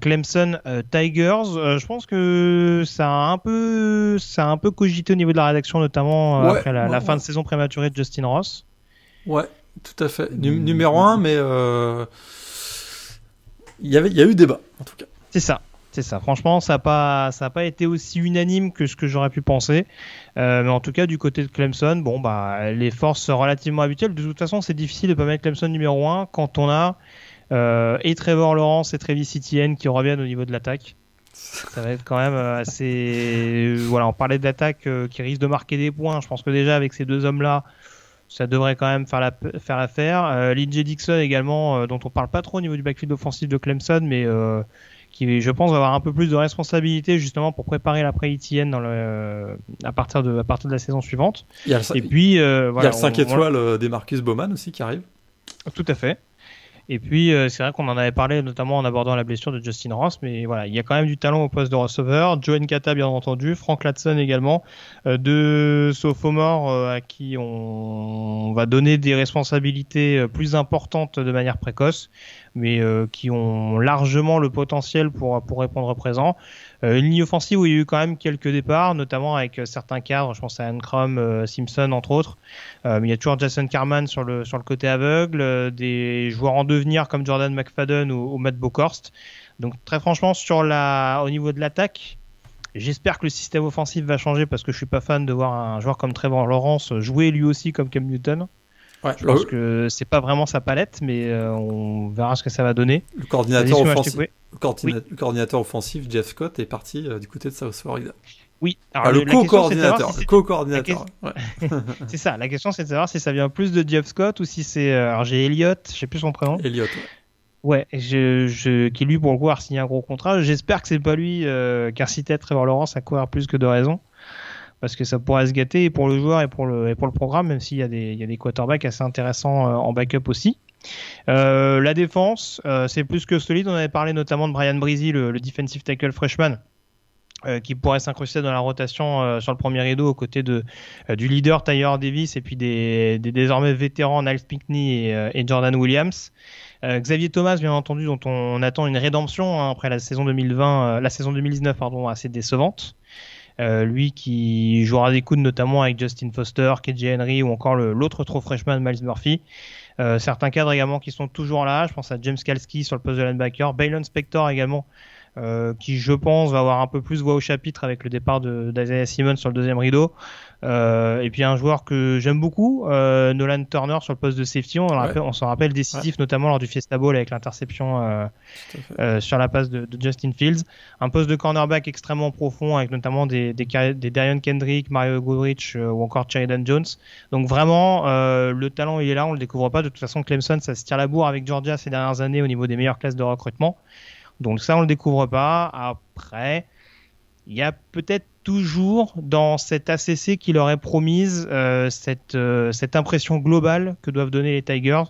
Clemson Tigers. je pense que ça a un peu, ça a un peu cogité au niveau de la rédaction, notamment après la, fin de saison prématurée de Justin Ross. Ouais, tout à fait. numéro 1, mais il y avait, il y a eu débat en tout cas. C'est ça. C'est ça. Franchement, ça n'a pas, été aussi unanime que ce que j'aurais pu penser. Euh, mais en tout cas, du côté de Clemson, bon, bah, les forces relativement habituelles. De toute façon, c'est difficile de pas mettre Clemson numéro 1 quand on a euh, et Trevor Lawrence et Travis Etienne qui reviennent au niveau de l'attaque. Ça va être quand même euh, assez. Voilà, on parlait de l'attaque qui risque de marquer des points. Je pense que déjà avec ces deux hommes-là, ça devrait quand même faire la faire l'affaire. Euh, Dixon également, dont on parle pas trop au niveau du backfield offensif de Clemson, mais qui je pense va avoir un peu plus de responsabilité justement pour préparer l'après Etienne dans le, à partir de à partir de la saison suivante. Il y a le, et puis euh, voilà, il y a le 5 étoiles euh, des Marcus Bowman aussi qui arrive. Tout à fait. Et puis, euh, c'est vrai qu'on en avait parlé notamment en abordant la blessure de Justin Ross, mais voilà, il y a quand même du talent au poste de receveur. Joe Nkata, bien entendu, Frank Latson également, euh, deux sophomores euh, à qui on va donner des responsabilités plus importantes de manière précoce, mais qui ont largement le potentiel pour, pour répondre présent. Euh, une ligne offensive où il y a eu quand même quelques départs, notamment avec euh, certains cadres, je pense à Ancrum, euh, Simpson entre autres. mais il y a toujours Jason Carman sur le, sur le côté aveugle, des joueurs en devenir comme Jordan McFadden ou, Matt Bokhorst. Donc très franchement, sur la, au niveau de l'attaque, J'espère que le système offensif va changer parce que je suis pas fan de voir un joueur comme Trevor Lawrence jouer lui aussi comme Cam Newton. Ouais, je pense que c'est pas vraiment sa palette, mais on verra ce que ça va donner. Le coordinateur offensif, le, coordinateur, offensif, Jeff Scott, est parti euh, du côté de South Florida. Oui, Alors, ah, le, co-coordinateur. co-coordinateur. c'est ça. La question, c'est de savoir si ça vient plus de Jeff Scott ou si c'est. Euh, alors, j'ai Elliott, je sais plus son prénom. Elliott, ouais. Ouais, je, je, qui lui, pour le coup, a signé un gros contrat. J'espère que c'est pas lui euh, qui incitait Trevor Lawrence à courir plus que de raison. Parce que ça pourrait se gâter pour le joueur et pour le, programme, même s'il y, a des, quarterbacks assez intéressants euh, en backup aussi. Euh, la défense, euh, c'est plus que solide. On avait parlé notamment de Brian Breezy, le, defensive tackle freshman. Qui pourrait s'incruster dans la rotation sur le premier rideau aux côtés du leader Tyler Davis et puis des, désormais vétérans Niles Pinkney et, et Jordan Williams. Xavier Thomas, bien entendu, dont on, attend une rédemption hein, après la saison 2020, la saison 2019 pardon, assez décevante. Lui qui jouera des coudes notamment avec Justin Foster, KJ Henry ou encore l'autre trop freshman Miles Murphy. Euh, certains cadres également qui sont toujours là. Je pense à James Kalski sur le poste de linebacker. Baylon Spector également, euh, qui je pense va avoir un peu plus voix au chapitre avec le départ d'Isaiah Simmons sur le deuxième rideau. Euh, et puis un joueur que j'aime beaucoup, euh, Nolan Turner sur le poste de safety. On, on s'en rappelle décisif notamment lors du Fiesta Bowl avec l'interception euh, sur la passe de, de, Justin Fields. Un poste de cornerback extrêmement profond avec notamment des, des, des Darion Kendrick, Mario Goodrich ou encore Sheridan Jones. Donc vraiment, le talent il est là, on le découvre pas. De toute façon, Clemson, ça se tire la bourre avec Georgia ces dernières années au niveau des meilleures classes de recrutement. Donc ça, on le découvre pas. Après, il y a peut-être toujours dans cette ACC qui leur est promise euh, cette, euh, cette impression globale que doivent donner les Tigers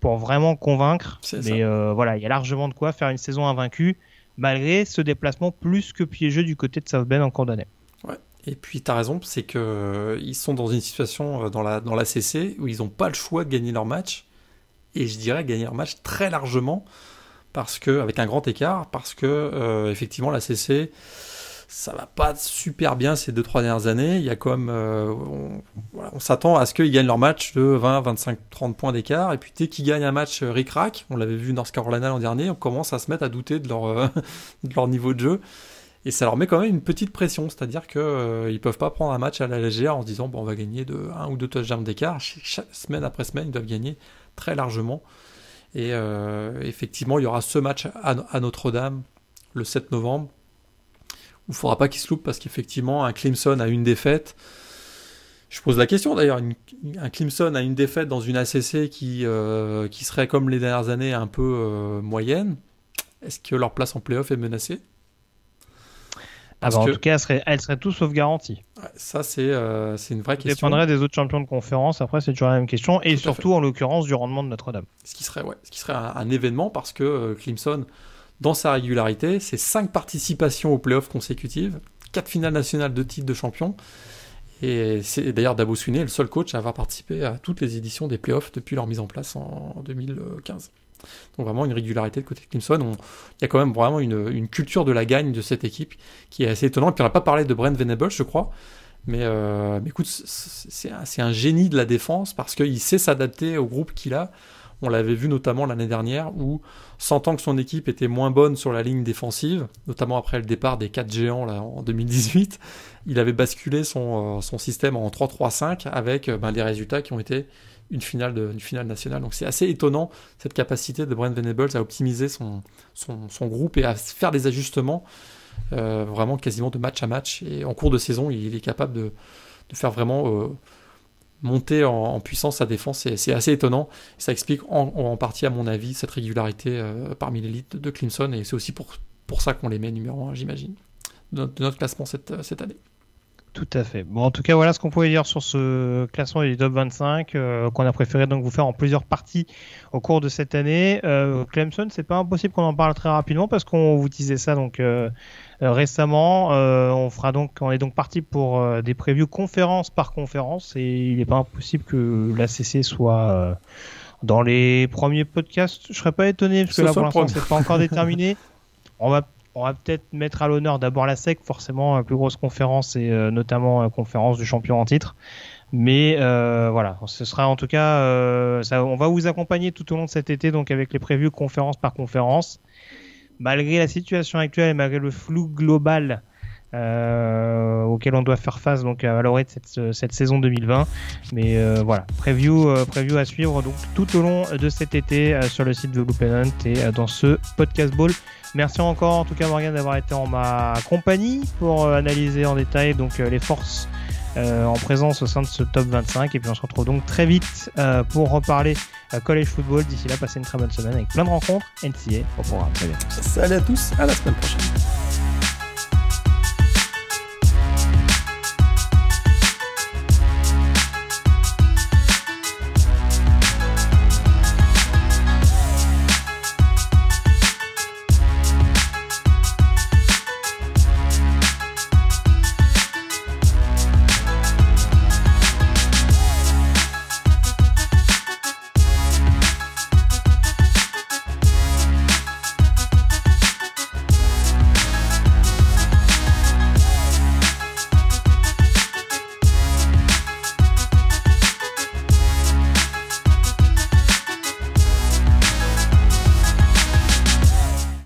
pour vraiment convaincre. Mais euh, voilà, il y a largement de quoi faire une saison invaincue malgré ce déplacement plus que piégeux du côté de South Bend en cours d'année. Ouais. Et puis tu as raison, c'est que ils sont dans une situation dans la dans l'ACC où ils n'ont pas le choix de gagner leur match et je dirais gagner leur match très largement parce que avec un grand écart parce que effectivement l'ACC ça va pas super bien ces deux trois dernières années. Il y a même, euh, on, s'attend à ce qu'ils gagnent leur match de 20, 25, 30 points d'écart. Et puis dès qu'ils gagnent un match euh, ric-rac, on l'avait vu North Carolina l'an dernier, on commence à se mettre à douter de leur, euh, de leur niveau de jeu. Et ça leur met quand même une petite pression, c'est-à-dire qu'ils ils peuvent pas prendre un match à la légère en se disant bon on va gagner de 1 ou 2 touchdowns d'écart. Semaine après semaine, ils doivent gagner très largement. Et effectivement, il y aura ce match à Notre-Dame le 7 novembre il ne faudra pas qu'il se loupe parce qu'effectivement, un Clemson a une défaite. Je pose la question d'ailleurs, un Clemson a une défaite dans une ACC qui, euh, qui serait comme les dernières années un peu euh, moyenne. Est-ce que leur place en playoff est menacée? Ah bah, En tout cas, elle serait, elle serait tout sauf garantie. ça, c'est euh, une vraie question. Ça dépendrait des autres champions de conférence. Après, c'est toujours la même question. Et surtout, en l'occurrence, du rendement de Notre-Dame. Ce qui serait, ouais, ce qui serait un, événement parce que Clemson dans sa régularité. C'est 5 participations aux playoffs consécutives, 4 finales nationales de titres de champion. Et c'est d'ailleurs Dabo Swinney le seul coach à avoir participé à toutes les éditions des playoffs depuis leur mise en place en 2015. Donc vraiment une régularité de côté de Clemson. Il y a quand même vraiment une, culture de la gagne de cette équipe qui est assez étonnante. Puis on n'a pas parlé de Brent Venables, je crois. Mais, euh, écoute, c'est un, génie de la défense parce qu'il sait s'adapter au groupe qu'il a On l'avait vu notamment l'année dernière où, sentant que son équipe était moins bonne sur la ligne défensive, notamment après le départ des quatre géants en 2018, il avait basculé son, son système en 3-3-5 avec ben, les résultats qui ont été une finale, nationale. Donc c'est assez étonnant cette capacité de Brent Venables à optimiser son, groupe et à faire des ajustements euh, vraiment quasiment de match à match. Et en cours de saison, il est capable de, de faire vraiment euh, monter en, puissance sa défense. C'est assez étonnant. Ça explique en, partie, à mon avis, cette régularité euh, parmi l'élite de Clemson. Et c'est aussi pour, ça qu'on les met numéro 1, j'imagine, de, notre classement cette année. Tout à fait. Bon, en tout cas, voilà ce qu'on pouvait dire sur ce classement des top 25 euh, qu'on a préféré donc vous faire en plusieurs parties au cours de cette année. Euh, Clemson, c'est pas impossible qu'on en parle très rapidement parce qu'on vous disait ça donc euh, récemment. Euh, on fera donc, on est donc parti pour des previews conférence par conférence et il n'est pas impossible que la CC soit dans les premiers podcasts. Je serais pas étonné parce que là pour l'instant c'est pas encore déterminé. On va on va peut-être mettre à l'honneur d'abord la SEC, forcément la plus grosse conférence et euh, notamment la conférence du champion en titre. Mais euh, voilà, ce sera en tout cas, euh, on va vous accompagner tout au long de cet été, donc avec les prévus conférence par conférence. Malgré la situation actuelle et malgré le flou global auquel on doit faire face donc à l'orée de cette, saison 2020. Mais voilà, preview, à suivre donc tout au long de cet été sur le site de Blue Pennant et dans ce podcast ball. Merci encore en tout cas Morgan d'avoir été en ma compagnie pour analyser en détail donc les forces en présence au sein de ce top 25 et puis on se retrouve donc très vite pour reparler college football. D'ici là, passez une très bonne semaine avec plein de rencontres NCA au programme. Salut à tous, à la semaine prochaine.